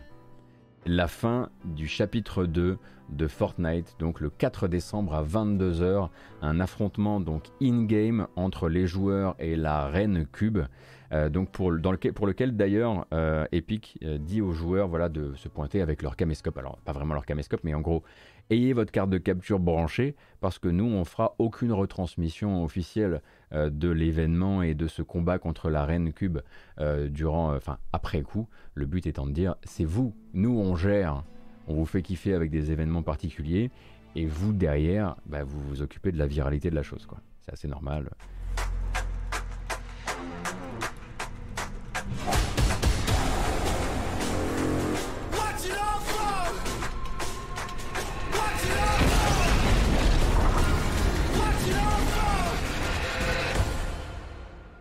Speaker 1: La fin du chapitre 2 de Fortnite, donc le 4 décembre à 22h, un affrontement donc in-game entre les joueurs et la reine Cube. Euh, donc pour, dans lequel, pour lequel d'ailleurs euh, Epic euh, dit aux joueurs voilà, de se pointer avec leur caméscope. Alors pas vraiment leur caméscope, mais en gros, ayez votre carte de capture branchée parce que nous, on fera aucune retransmission officielle de l'événement et de ce combat contre la reine Cube durant, enfin après coup. Le but étant de dire, c'est vous, nous on gère, on vous fait kiffer avec des événements particuliers et vous derrière, bah, vous vous occupez de la viralité de la chose. C'est assez normal.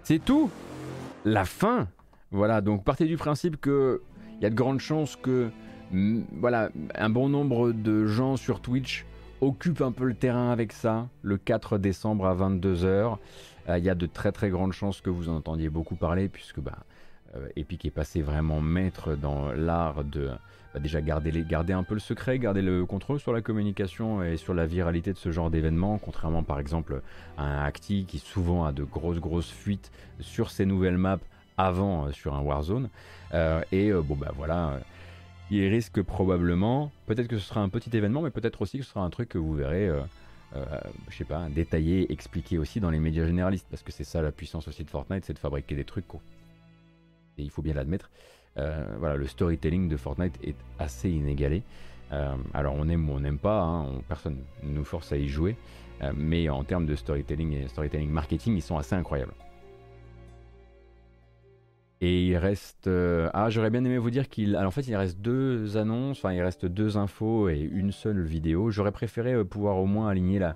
Speaker 1: C'est tout La fin Voilà, donc partez du principe que il y a de grandes chances que voilà, un bon nombre de gens sur Twitch occupent un peu le terrain avec ça le 4 décembre à 22h. Euh, il y a de très très grandes chances que vous en entendiez beaucoup parler puisque bah, euh, Epic est passé vraiment maître dans l'art de bah, déjà garder, garder un peu le secret, garder le contrôle sur la communication et sur la viralité de ce genre d'événement, contrairement par exemple à un Acti qui souvent a de grosses grosses fuites sur ses nouvelles maps avant euh, sur un Warzone. Et bon bah voilà, il risque probablement, peut-être que ce sera un petit événement, mais peut-être aussi que ce sera un truc que vous verrez. je sais pas, détaillé, expliqué aussi dans les médias généralistes, parce que c'est ça la puissance aussi de Fortnite, c'est de fabriquer des trucs. Et il faut bien l'admettre. Euh, voilà, le storytelling de Fortnite est assez inégalé. Euh, alors on aime ou on n'aime pas, hein, personne ne nous force à y jouer, euh, mais en termes de storytelling et storytelling marketing, ils sont assez incroyables. Et il reste. ah, j'aurais bien aimé vous dire qu'il. en fait, il reste deux annonces, enfin, il reste deux infos et une seule vidéo. J'aurais préféré pouvoir au moins aligner la,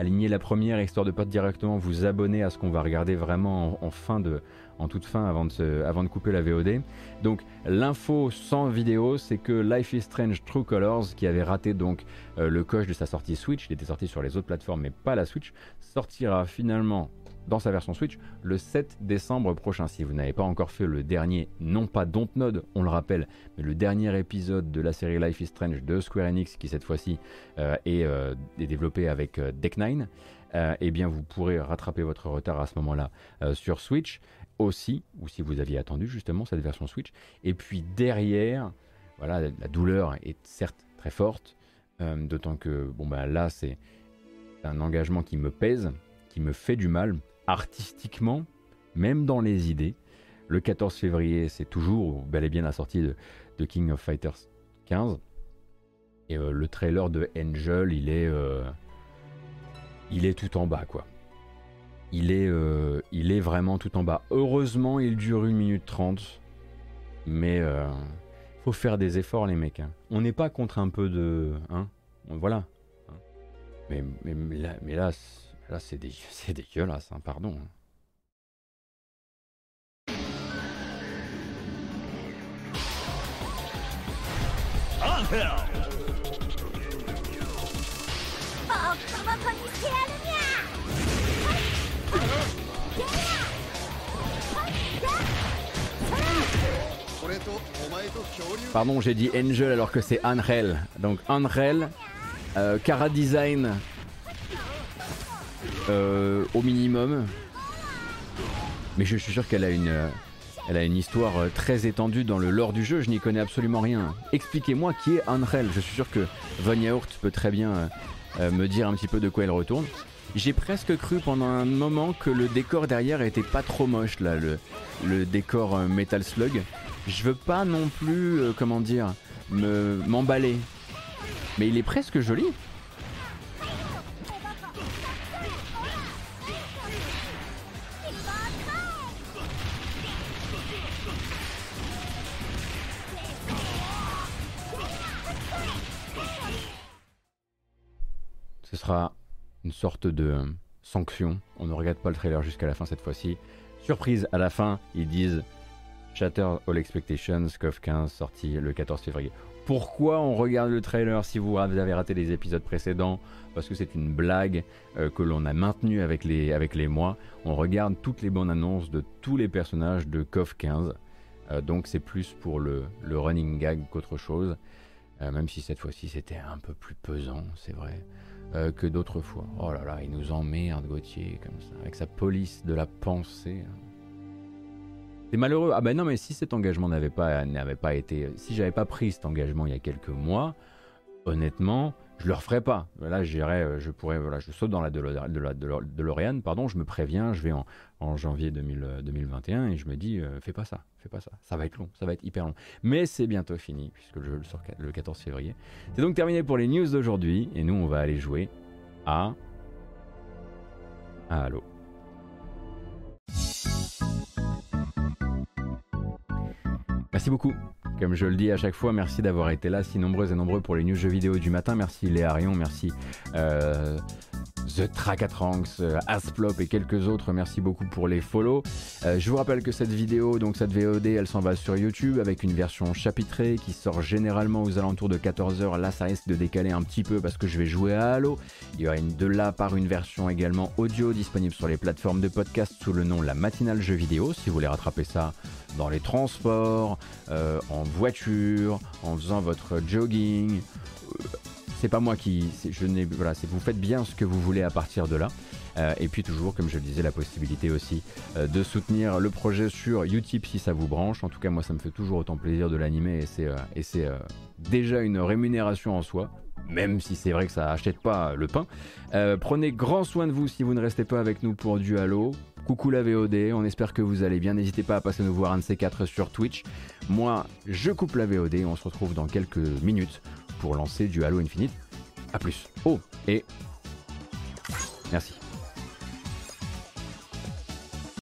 Speaker 1: aligner la première, histoire de pas directement vous abonner à ce qu'on va regarder vraiment en, fin de, en toute fin avant de, avant de couper la VOD. Donc l'info sans vidéo, c'est que Life is Strange True Colors, qui avait raté donc euh, le coche de sa sortie Switch, il était sorti sur les autres plateformes mais pas la Switch, sortira finalement dans sa version Switch le 7 décembre prochain. Si vous n'avez pas encore fait le dernier, non pas Dontnod, on le rappelle, mais le dernier épisode de la série Life is Strange de Square Enix, qui cette fois-ci euh, euh, est, développé avec Deck9, eh bien vous pourrez rattraper votre retard à ce moment-là sur Switch aussi, ou si vous aviez attendu justement cette version Switch. Et puis derrière, voilà, la douleur est certes très forte, euh, d'autant que bon bah là c'est un engagement qui me pèse, qui me fait du mal artistiquement, même dans les idées. Le 14 février, c'est toujours bel et bien la sortie de, King of Fighters 15. Et euh, le trailer de Angel, il est, euh, il est tout en bas quoi il est, euh, il est vraiment tout en bas. Heureusement, il dure 1 minute 30. Mais faut faire des efforts, les mecs. Hein. On n'est pas contre un peu de. Hein voilà. Mais, mais, là, mais là, là c'est dégueulasse, hein, pardon. Pardon, j'ai dit Angel alors que c'est Angel. Donc Angel, euh, Cara Design euh, au minimum. Mais je suis sûr qu'elle a une, elle a une histoire euh, très étendue dans le lore du jeu. Je n'y connais absolument rien. Expliquez-moi qui est Angel. Je suis sûr que Von Yaourt peut très bien me dire un petit peu de quoi elle retourne. J'ai presque cru pendant un moment que le décor derrière était pas trop moche là, le, décor Metal Slug je veux pas non plus, euh, comment dire, me m'emballer. Mais il est presque joli. Ce sera une sorte de euh, sanction. On ne regarde pas le trailer jusqu'à la fin cette fois-ci. Surprise, à la fin, ils disent Shatter All Expectations, KOF 15, sorti le 14 février. Pourquoi on regarde le trailer si vous avez raté les épisodes précédents? Parce que c'est une blague euh, que l'on a maintenue avec les, mois. On regarde toutes les bonnes annonces de tous les personnages de KOF 15. Euh, donc c'est plus pour le, running gag qu'autre chose. Même si cette fois-ci c'était un peu plus pesant, c'est vrai, que d'autres fois. Oh là là, il nous emmerde Gauthier comme ça, avec sa police de la pensée. C'est malheureux. Ah ben non, mais si cet engagement n'avait pas, n'avait pas été, si j'avais pas pris cet engagement il y a quelques mois, honnêtement, je le referais pas. Là, j'irais, euh, je pourrais, voilà, je saute dans la de, de, pardon, je me préviens, je vais en, janvier 2021 et je me dis, euh, fais pas ça, fais pas ça. Ça va être long, ça va être hyper long. Mais c'est bientôt fini puisque le jeu le sort le 14 février. C'est donc terminé pour les news d'aujourd'hui et nous, on va aller jouer à, à Halo. Merci beaucoup. Comme je le dis à chaque fois, merci d'avoir été là, si nombreux et nombreux pour les news jeux vidéo du matin. Merci Léa Rion, merci euh, The Tracatranx, euh, Asplop et quelques autres. Merci beaucoup pour les follow. Euh, je vous rappelle que cette vidéo, donc cette VOD, elle s'en va sur YouTube avec une version chapitrée qui sort généralement aux alentours de 14h. Là, ça risque de décaler un petit peu parce que je vais jouer à Halo. Il y aura une, de là par une version également audio disponible sur les plateformes de podcast sous le nom La Matinale Jeux Vidéo. Si vous voulez rattraper ça dans les transports, euh, en voiture, en faisant votre jogging. Euh, c'est pas moi qui. Je n'ai, voilà, vous faites bien ce que vous voulez à partir de là. Euh, et puis toujours, comme je le disais, la possibilité aussi de soutenir le projet sur Utip si ça vous branche. En tout cas, moi, ça me fait toujours autant plaisir de l'animer et c'est, et c'est déjà une rémunération en soi. Même si c'est vrai que ça achète pas le pain. prenez grand soin de vous si vous ne restez pas avec nous pour du Halo. Coucou la VOD, on espère que vous allez bien. N'hésitez pas à passer nous voir un de ces quatre sur Twitch. Moi, je coupe la VOD et on se retrouve dans quelques minutes pour lancer du Halo Infinite. A plus. Oh, et merci.